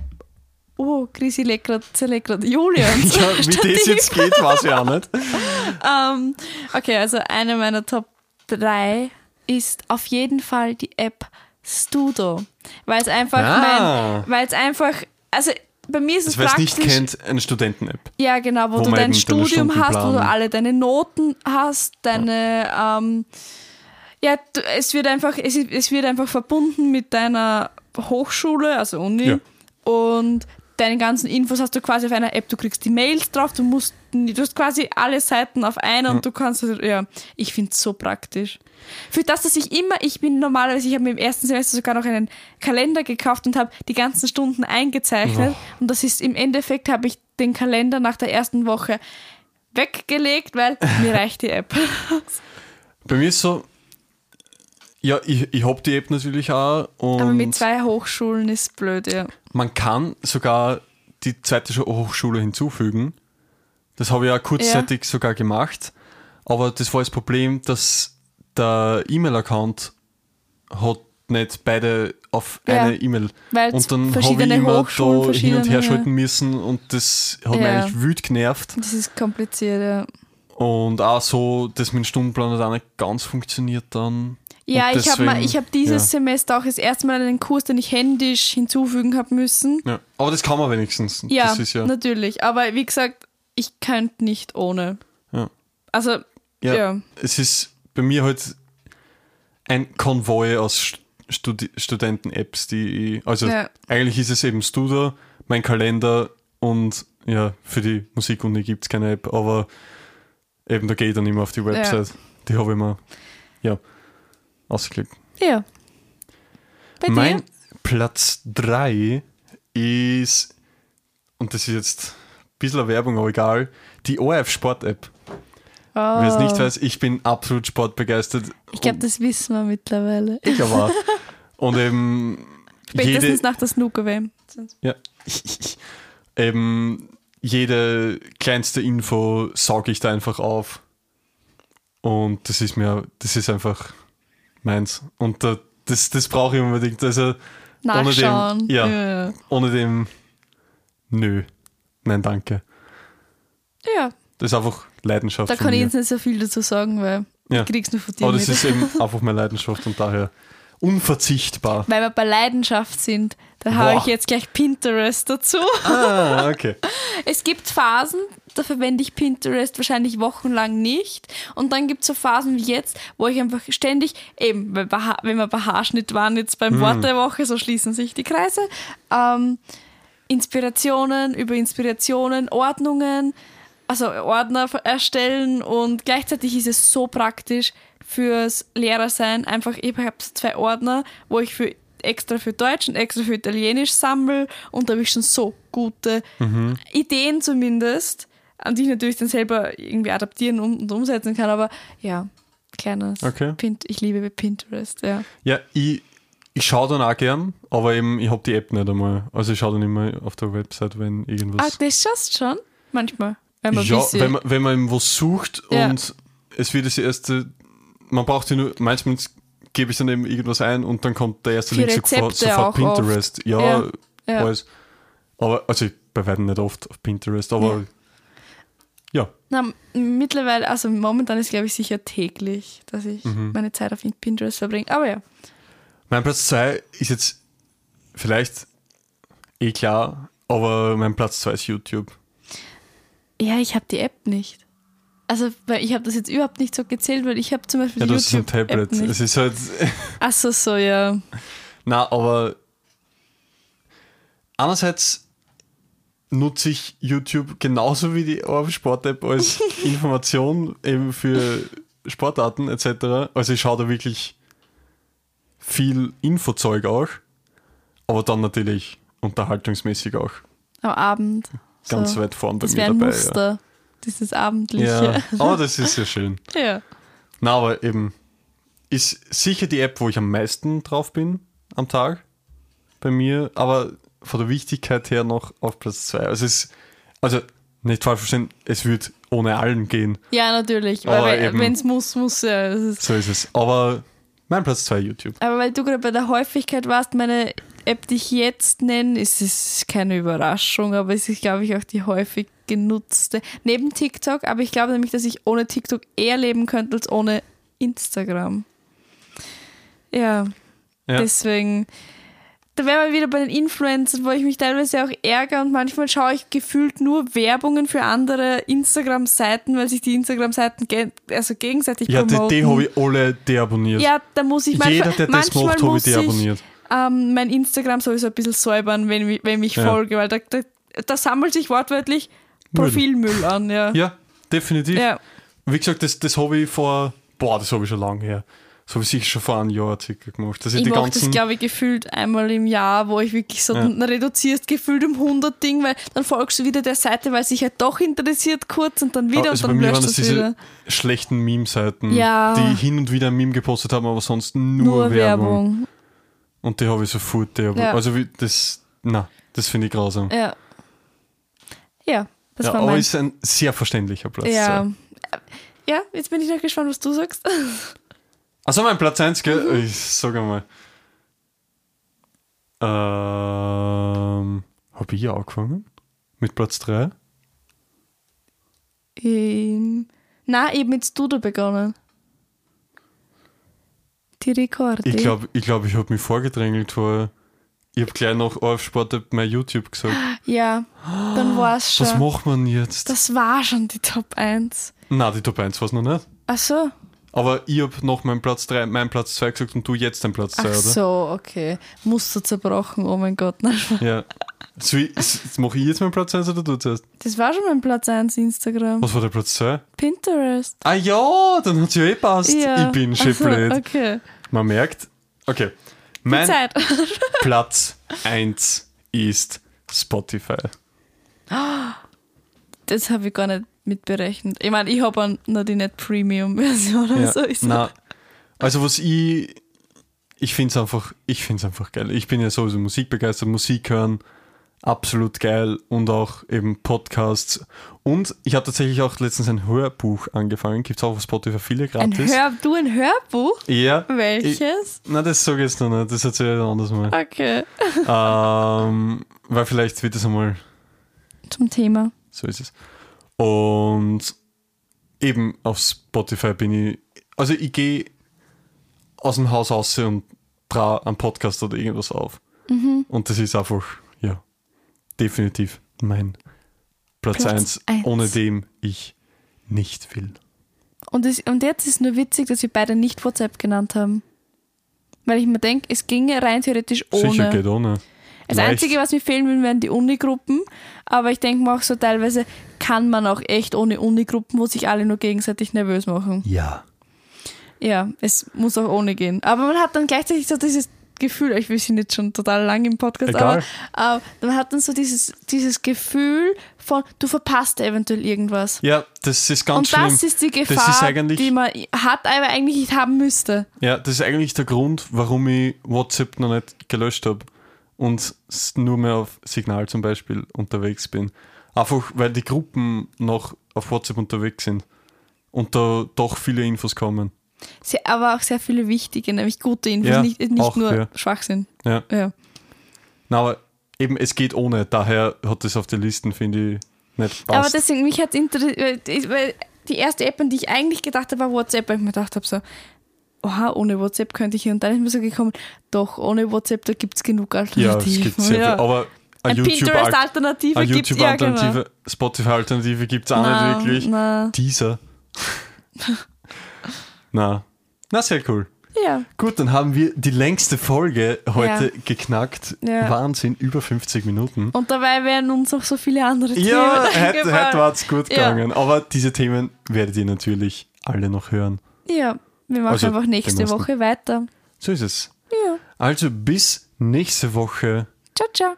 Speaker 2: Oh, Chrissy legt gerade, zerlegt gerade Julians.
Speaker 1: Ja, wie das jetzt geht, weiß ich auch nicht.
Speaker 2: ähm, okay, also eine meiner Top 3 ist auf jeden Fall die App Studo. Weil es einfach
Speaker 1: Ah.
Speaker 2: mein, weil es einfach, also bei mir ist es
Speaker 1: Also, wer es
Speaker 2: praktisch.
Speaker 1: nicht kennt, eine Studenten-App.
Speaker 2: Ja, genau, wo,
Speaker 1: Wo
Speaker 2: du dein Studium hast, wo du alle deine Noten hast, deine, ähm, ja, es wird einfach, es, es wird einfach verbunden mit deiner Hochschule, also Uni,
Speaker 1: Ja.
Speaker 2: und deine ganzen Infos hast du quasi auf einer App, du kriegst die Mails drauf, du musst, du hast quasi alle Seiten auf einer und du kannst, ja, ich finde es so praktisch. Für das, dass ich immer, ich bin normalerweise, ich habe mir im ersten Semester sogar noch einen Kalender gekauft und habe die ganzen Stunden eingezeichnet. Und das ist im Endeffekt, habe ich den Kalender nach der ersten Woche weggelegt, weil mir reicht die App.
Speaker 1: Bei mir ist so, ja, ich, ich habe die App natürlich auch und
Speaker 2: Aber mit zwei Hochschulen ist blöd, ja.
Speaker 1: man kann sogar die zweite Schu- Hochschule hinzufügen. Das habe ich ja kurzzeitig sogar gemacht. Aber das war das Problem, dass der E-Mail-Account hat nicht beide auf
Speaker 2: Ja,
Speaker 1: eine E-Mail. Und dann habe ich immer
Speaker 2: Hochschulen,
Speaker 1: da hin und her schalten müssen und das hat mich
Speaker 2: Ja.
Speaker 1: eigentlich wütend genervt.
Speaker 2: Das ist kompliziert, ja.
Speaker 1: Und auch so, dass mein Stundenplan hat auch nicht ganz funktioniert dann.
Speaker 2: Ja,
Speaker 1: Und
Speaker 2: ich habe hab dieses
Speaker 1: ja.
Speaker 2: Semester auch das erste Mal einen Kurs, den ich händisch hinzufügen habe müssen.
Speaker 1: Ja. Aber das kann man wenigstens.
Speaker 2: Ja,
Speaker 1: ja,
Speaker 2: natürlich. Aber wie gesagt, ich könnte nicht ohne.
Speaker 1: ja.
Speaker 2: Also,
Speaker 1: Ja, es ist bei mir halt ein Konvoi aus Studi Studenten-Apps, die ich, also eigentlich ist es eben Studio, mein Kalender und ja, für die Musikuni gibt es keine App, aber eben da gehe ich dann immer auf die Website. Die habe ich mir, ja, ausgeklickt.
Speaker 2: Ja. Bei
Speaker 1: mein
Speaker 2: dir?
Speaker 1: Platz 3 ist, und das ist jetzt ein bisschen Werbung, aber egal, die ORF Sport App. Wer es
Speaker 2: Oh.
Speaker 1: nicht weiß, ich bin absolut sportbegeistert.
Speaker 2: Ich glaube, das wissen wir mittlerweile.
Speaker 1: Ich aber. auch. Und eben
Speaker 2: Spätestens
Speaker 1: jede,
Speaker 2: nach der Snooker-WM.
Speaker 1: ja, eben jede kleinste Info sauge ich da einfach auf. Und das ist mir, das ist einfach meins. Und da, das, das brauche ich unbedingt. Also
Speaker 2: Nachschauen.
Speaker 1: Ohne dem, ja, ohne dem, nö. Nein, danke.
Speaker 2: ja.
Speaker 1: Das ist einfach Leidenschaft
Speaker 2: Da kann ich jetzt nicht so viel dazu sagen, weil
Speaker 1: Ja.
Speaker 2: ich krieg's nur von dir
Speaker 1: Aber das ist eben einfach meine Leidenschaft und daher unverzichtbar.
Speaker 2: Weil wir bei Leidenschaft sind, da habe ich jetzt gleich Pinterest dazu.
Speaker 1: Ah, okay.
Speaker 2: Es gibt Phasen, da verwende ich Pinterest wahrscheinlich wochenlang nicht. Und dann gibt es so Phasen wie jetzt, wo ich einfach ständig, eben, wenn wir bei Haarschnitt waren, jetzt beim Wort der Woche, so schließen sich die Kreise, ähm, Inspirationen über Inspirationen, Ordnungen, also Ordner erstellen und gleichzeitig ist es so praktisch fürs Lehrersein. Einfach, ich habe zwei Ordner, wo ich für extra für Deutsch und extra für Italienisch sammle und da habe ich schon so gute Ideen zumindest, an die ich natürlich dann selber irgendwie adaptieren und, umsetzen kann. Aber ja, kleines
Speaker 1: Okay.
Speaker 2: Pint, ich liebe Pinterest, ja.
Speaker 1: Ja, ich, ich schaue dann auch gern, aber eben, ich habe die App nicht einmal. Also ich schaue dann immer auf der Website, wenn
Speaker 2: Ah,
Speaker 1: irgendwas.
Speaker 2: das schaust schon? Manchmal. Wenn man
Speaker 1: ja, wenn man, wenn man eben was sucht
Speaker 2: Ja.
Speaker 1: und es wird das erste, man braucht ja nur, manchmal gebe ich dann eben irgendwas ein und dann kommt der erste
Speaker 2: Für
Speaker 1: Link sofort, sofort Pinterest. Ja,
Speaker 2: Ja, ja.
Speaker 1: alles. Aber, also ich bei weitem nicht oft auf Pinterest, aber ja.
Speaker 2: Na, m- mittlerweile, also momentan ist glaube ich sicher täglich, dass ich
Speaker 1: Mhm.
Speaker 2: meine Zeit auf Pinterest verbringe. Aber ja.
Speaker 1: Mein Platz 2 ist jetzt vielleicht eh klar, aber mein Platz 2 ist YouTube.
Speaker 2: Ja, ich habe die App nicht. Also, weil ich habe das jetzt überhaupt nicht so gezählt, weil ich habe zum Beispiel
Speaker 1: Ja, das ist ein Tablet. Es ist halt.
Speaker 2: Achso, so, ja.
Speaker 1: Na, aber einerseits nutze ich YouTube genauso wie die ORF Sport App als Information eben für Sportarten etc. Also ich schaue da wirklich viel Infozeug auch, aber dann natürlich unterhaltungsmäßig auch
Speaker 2: Am Abend.
Speaker 1: ganz
Speaker 2: so.
Speaker 1: weit vorn bei
Speaker 2: Das
Speaker 1: mir dabei.
Speaker 2: Muster, dieses. Abendliche.
Speaker 1: ja, aber das ist ja schön.
Speaker 2: Ja.
Speaker 1: Na, aber eben ist sicher die App, wo ich am meisten drauf bin am Tag bei mir, aber von der Wichtigkeit her noch auf Platz 2. Also es also nicht falsch verstehen, es wird ohne allen gehen.
Speaker 2: Ja, natürlich.
Speaker 1: Aber
Speaker 2: Weil wenn es muss, muss ja. Ist,
Speaker 1: So ist es. Aber mein Platz 2 YouTube.
Speaker 2: aber weil du gerade bei der Häufigkeit warst, meine App, die ich jetzt nenne, ist es keine Überraschung, aber es ist, glaube ich, auch die häufig genutzte. Neben TikTok, aber ich glaube nämlich, dass ich ohne TikTok eher leben könnte als ohne Instagram. Ja,
Speaker 1: Ja.
Speaker 2: deswegen. Da wären wir wieder bei den Influencern, wo ich mich teilweise auch ärgere und manchmal schaue ich gefühlt nur Werbungen für andere Instagram-Seiten, weil sich die Instagram-Seiten ge also gegenseitig
Speaker 1: Ja, die,
Speaker 2: promoten.
Speaker 1: die habe ich alle deabonniert.
Speaker 2: Ja, da muss ich manchmal,
Speaker 1: Jeder, der das macht, habe ich
Speaker 2: muss ich
Speaker 1: deabonniert.
Speaker 2: Ähm, mein Instagram sowieso ein bisschen säubern, wenn, ich- wenn ich
Speaker 1: Ja.
Speaker 2: folge, weil da, da, da sammelt sich wortwörtlich Profilmüll an, ja.
Speaker 1: Ja, definitiv.
Speaker 2: Ja,
Speaker 1: Wie gesagt, das, das habe ich vor, boah, das habe ich schon lange her. Das habe ich sicher schon vor einem Jahr circa gemacht. Dass ich,
Speaker 2: ich
Speaker 1: die
Speaker 2: mache das, glaube ich, gefühlt einmal im Jahr, wo ich wirklich so,
Speaker 1: Ja.
Speaker 2: reduzierst gefühlt um 100 Ding, weil dann folgst du wieder der Seite, weil es sich halt doch interessiert kurz und dann wieder
Speaker 1: also
Speaker 2: und dann
Speaker 1: waren
Speaker 2: löscht
Speaker 1: das
Speaker 2: das
Speaker 1: diese
Speaker 2: wieder.
Speaker 1: schlechten Meme-Seiten,
Speaker 2: Ja.
Speaker 1: die hin und wieder ein Meme gepostet haben, aber sonst nur,
Speaker 2: Nur
Speaker 1: Werbung.
Speaker 2: Werbung.
Speaker 1: Und die habe ich sofort deabonniert.
Speaker 2: Ja.
Speaker 1: Also wie, das, na, das finde ich grausam.
Speaker 2: Ja. Ja, das
Speaker 1: ja,
Speaker 2: war
Speaker 1: aber
Speaker 2: mein.
Speaker 1: ist ein sehr verständlicher Platz.
Speaker 2: Ja.
Speaker 1: zwei.
Speaker 2: ja, jetzt bin ich noch gespannt, was du sagst.
Speaker 1: Also mein Platz 1, gell?
Speaker 2: Mhm.
Speaker 1: Ich sag einmal. Ähm, habe ich angefangen? Mit Platz 3?
Speaker 2: Ähm, na, eben mit Studio begonnen. Die Rekorde.
Speaker 1: Ich glaube, ich, glaub, ich habe mich vorgedrängelt, weil ich habe gleich nach auf Sport mein YouTube gesagt.
Speaker 2: Ja, dann war es
Speaker 1: Was
Speaker 2: schon.
Speaker 1: macht man jetzt?
Speaker 2: Das war schon die Top 1.
Speaker 1: Na, die Top 1 war es noch nicht.
Speaker 2: Ach so.
Speaker 1: Aber ich habe noch meinen Platz 3, meinen Platz 2 gesagt und du jetzt deinen Platz 2,
Speaker 2: Ach
Speaker 1: oder?
Speaker 2: so, okay. Muster zerbrochen, oh mein Gott. Nein,
Speaker 1: Ja. So, mache ich jetzt meinen Platz 1 oder du zuerst?
Speaker 2: Das war schon mein Platz 1 Instagram.
Speaker 1: Was war der Platz 2?
Speaker 2: Pinterest.
Speaker 1: Ah ja, dann hat es ja eh passt.
Speaker 2: Ja.
Speaker 1: Ich bin
Speaker 2: Ach so,
Speaker 1: Cheflet.
Speaker 2: Okay.
Speaker 1: Man merkt. Okay. Mein
Speaker 2: Zeit.
Speaker 1: Platz 1 ist Spotify.
Speaker 2: Das habe ich gar nicht mitberechnet. Ich meine, ich habe nur die nicht Premium-Version oder
Speaker 1: Ja,
Speaker 2: so. Ist
Speaker 1: na, also was ich, ich finde es einfach, ich finde es einfach geil. Ich bin ja sowieso musikbegeistert, Musik hören, absolut geil und auch eben Podcasts. Und ich habe tatsächlich auch letztens ein Hörbuch angefangen, gibt es auch auf Spotify viele
Speaker 2: ein
Speaker 1: gratis.
Speaker 2: Hör, du ein Hörbuch?
Speaker 1: ja,
Speaker 2: Welches?
Speaker 1: na das sage ich jetzt noch nicht, das erzähle ich ein anderes Mal.
Speaker 2: Okay.
Speaker 1: ähm, weil vielleicht wird es einmal
Speaker 2: Zum Thema.
Speaker 1: So ist es. Und eben auf Spotify bin ich, also ich gehe aus dem Haus raus und trau einen Podcast oder irgendwas auf.
Speaker 2: Mhm.
Speaker 1: Und das ist einfach, ja, definitiv mein Platz
Speaker 2: Platz
Speaker 1: 1,
Speaker 2: eins.
Speaker 1: ohne dem ich nicht will.
Speaker 2: Und, es, und jetzt ist nur witzig, dass wir beide nicht WhatsApp genannt haben. Weil ich mir denke, es ginge rein theoretisch ohne.
Speaker 1: Sicher geht ohne.
Speaker 2: Das
Speaker 1: Leicht.
Speaker 2: Einzige, was mir fehlen würde, wären die Unigruppen. Aber ich denke mir auch so, teilweise kann man auch echt ohne Unigruppen, wo sich alle nur gegenseitig nervös machen.
Speaker 1: Ja.
Speaker 2: Ja, es muss auch ohne gehen. Aber man hat dann gleichzeitig so dieses Gefühl, ich will sie jetzt schon total lang im Podcast,
Speaker 1: Egal.
Speaker 2: aber äh, man hat dann so dieses, dieses Gefühl von, du verpasst eventuell irgendwas.
Speaker 1: Ja, das ist ganz
Speaker 2: Und
Speaker 1: schlimm.
Speaker 2: das ist die Gefahr,
Speaker 1: ist eigentlich-
Speaker 2: die man hat, aber eigentlich nicht haben müsste.
Speaker 1: Ja, das ist eigentlich der Grund, warum ich WhatsApp noch nicht gelöscht habe und nur mehr auf Signal zum Beispiel unterwegs bin. Einfach weil die Gruppen noch auf WhatsApp unterwegs sind und da doch viele Infos kommen.
Speaker 2: Sehr, aber auch sehr viele wichtige, nämlich gute Infos,
Speaker 1: Ja,
Speaker 2: nicht, nicht
Speaker 1: auch,
Speaker 2: nur
Speaker 1: ja.
Speaker 2: Schwachsinn.
Speaker 1: Ja.
Speaker 2: Ja.
Speaker 1: Na, aber eben, es geht ohne, daher hat es auf die Listen, finde ich, nicht
Speaker 2: Aber
Speaker 1: passt.
Speaker 2: deswegen, mich hat interessiert, weil die erste App, an die ich eigentlich gedacht habe, war WhatsApp, weil ich mir gedacht habe, so, oha, ohne WhatsApp könnte ich hier. Und dann ist mir so gekommen, doch, ohne WhatsApp, da gibt es genug
Speaker 1: ja, es
Speaker 2: Alternativen.
Speaker 1: gibt sehr
Speaker 2: Ja.
Speaker 1: viel. Aber eine
Speaker 2: Pinterest-Alternative
Speaker 1: eine
Speaker 2: gibt es ja, genau.
Speaker 1: YouTube-Alternative, Spotify-Alternative gibt es auch
Speaker 2: Na,
Speaker 1: nicht wirklich.
Speaker 2: na.
Speaker 1: Dieser. na. Na, sehr cool.
Speaker 2: Ja,
Speaker 1: Gut, dann haben wir die längste Folge heute
Speaker 2: Ja.
Speaker 1: geknackt.
Speaker 2: Ja.
Speaker 1: Wahnsinn, über 50 Minuten.
Speaker 2: und dabei wären uns noch so viele andere
Speaker 1: Ja,
Speaker 2: Themen
Speaker 1: hätte,
Speaker 2: eingefallen.
Speaker 1: hätte war es gut
Speaker 2: Ja.
Speaker 1: gegangen. Aber diese Themen werdet ihr natürlich alle noch hören.
Speaker 2: Ja, wir machen
Speaker 1: Also,
Speaker 2: einfach nächste. Woche weiter.
Speaker 1: So ist es.
Speaker 2: Ja,
Speaker 1: Also bis nächste Woche.
Speaker 2: ciao, ciao.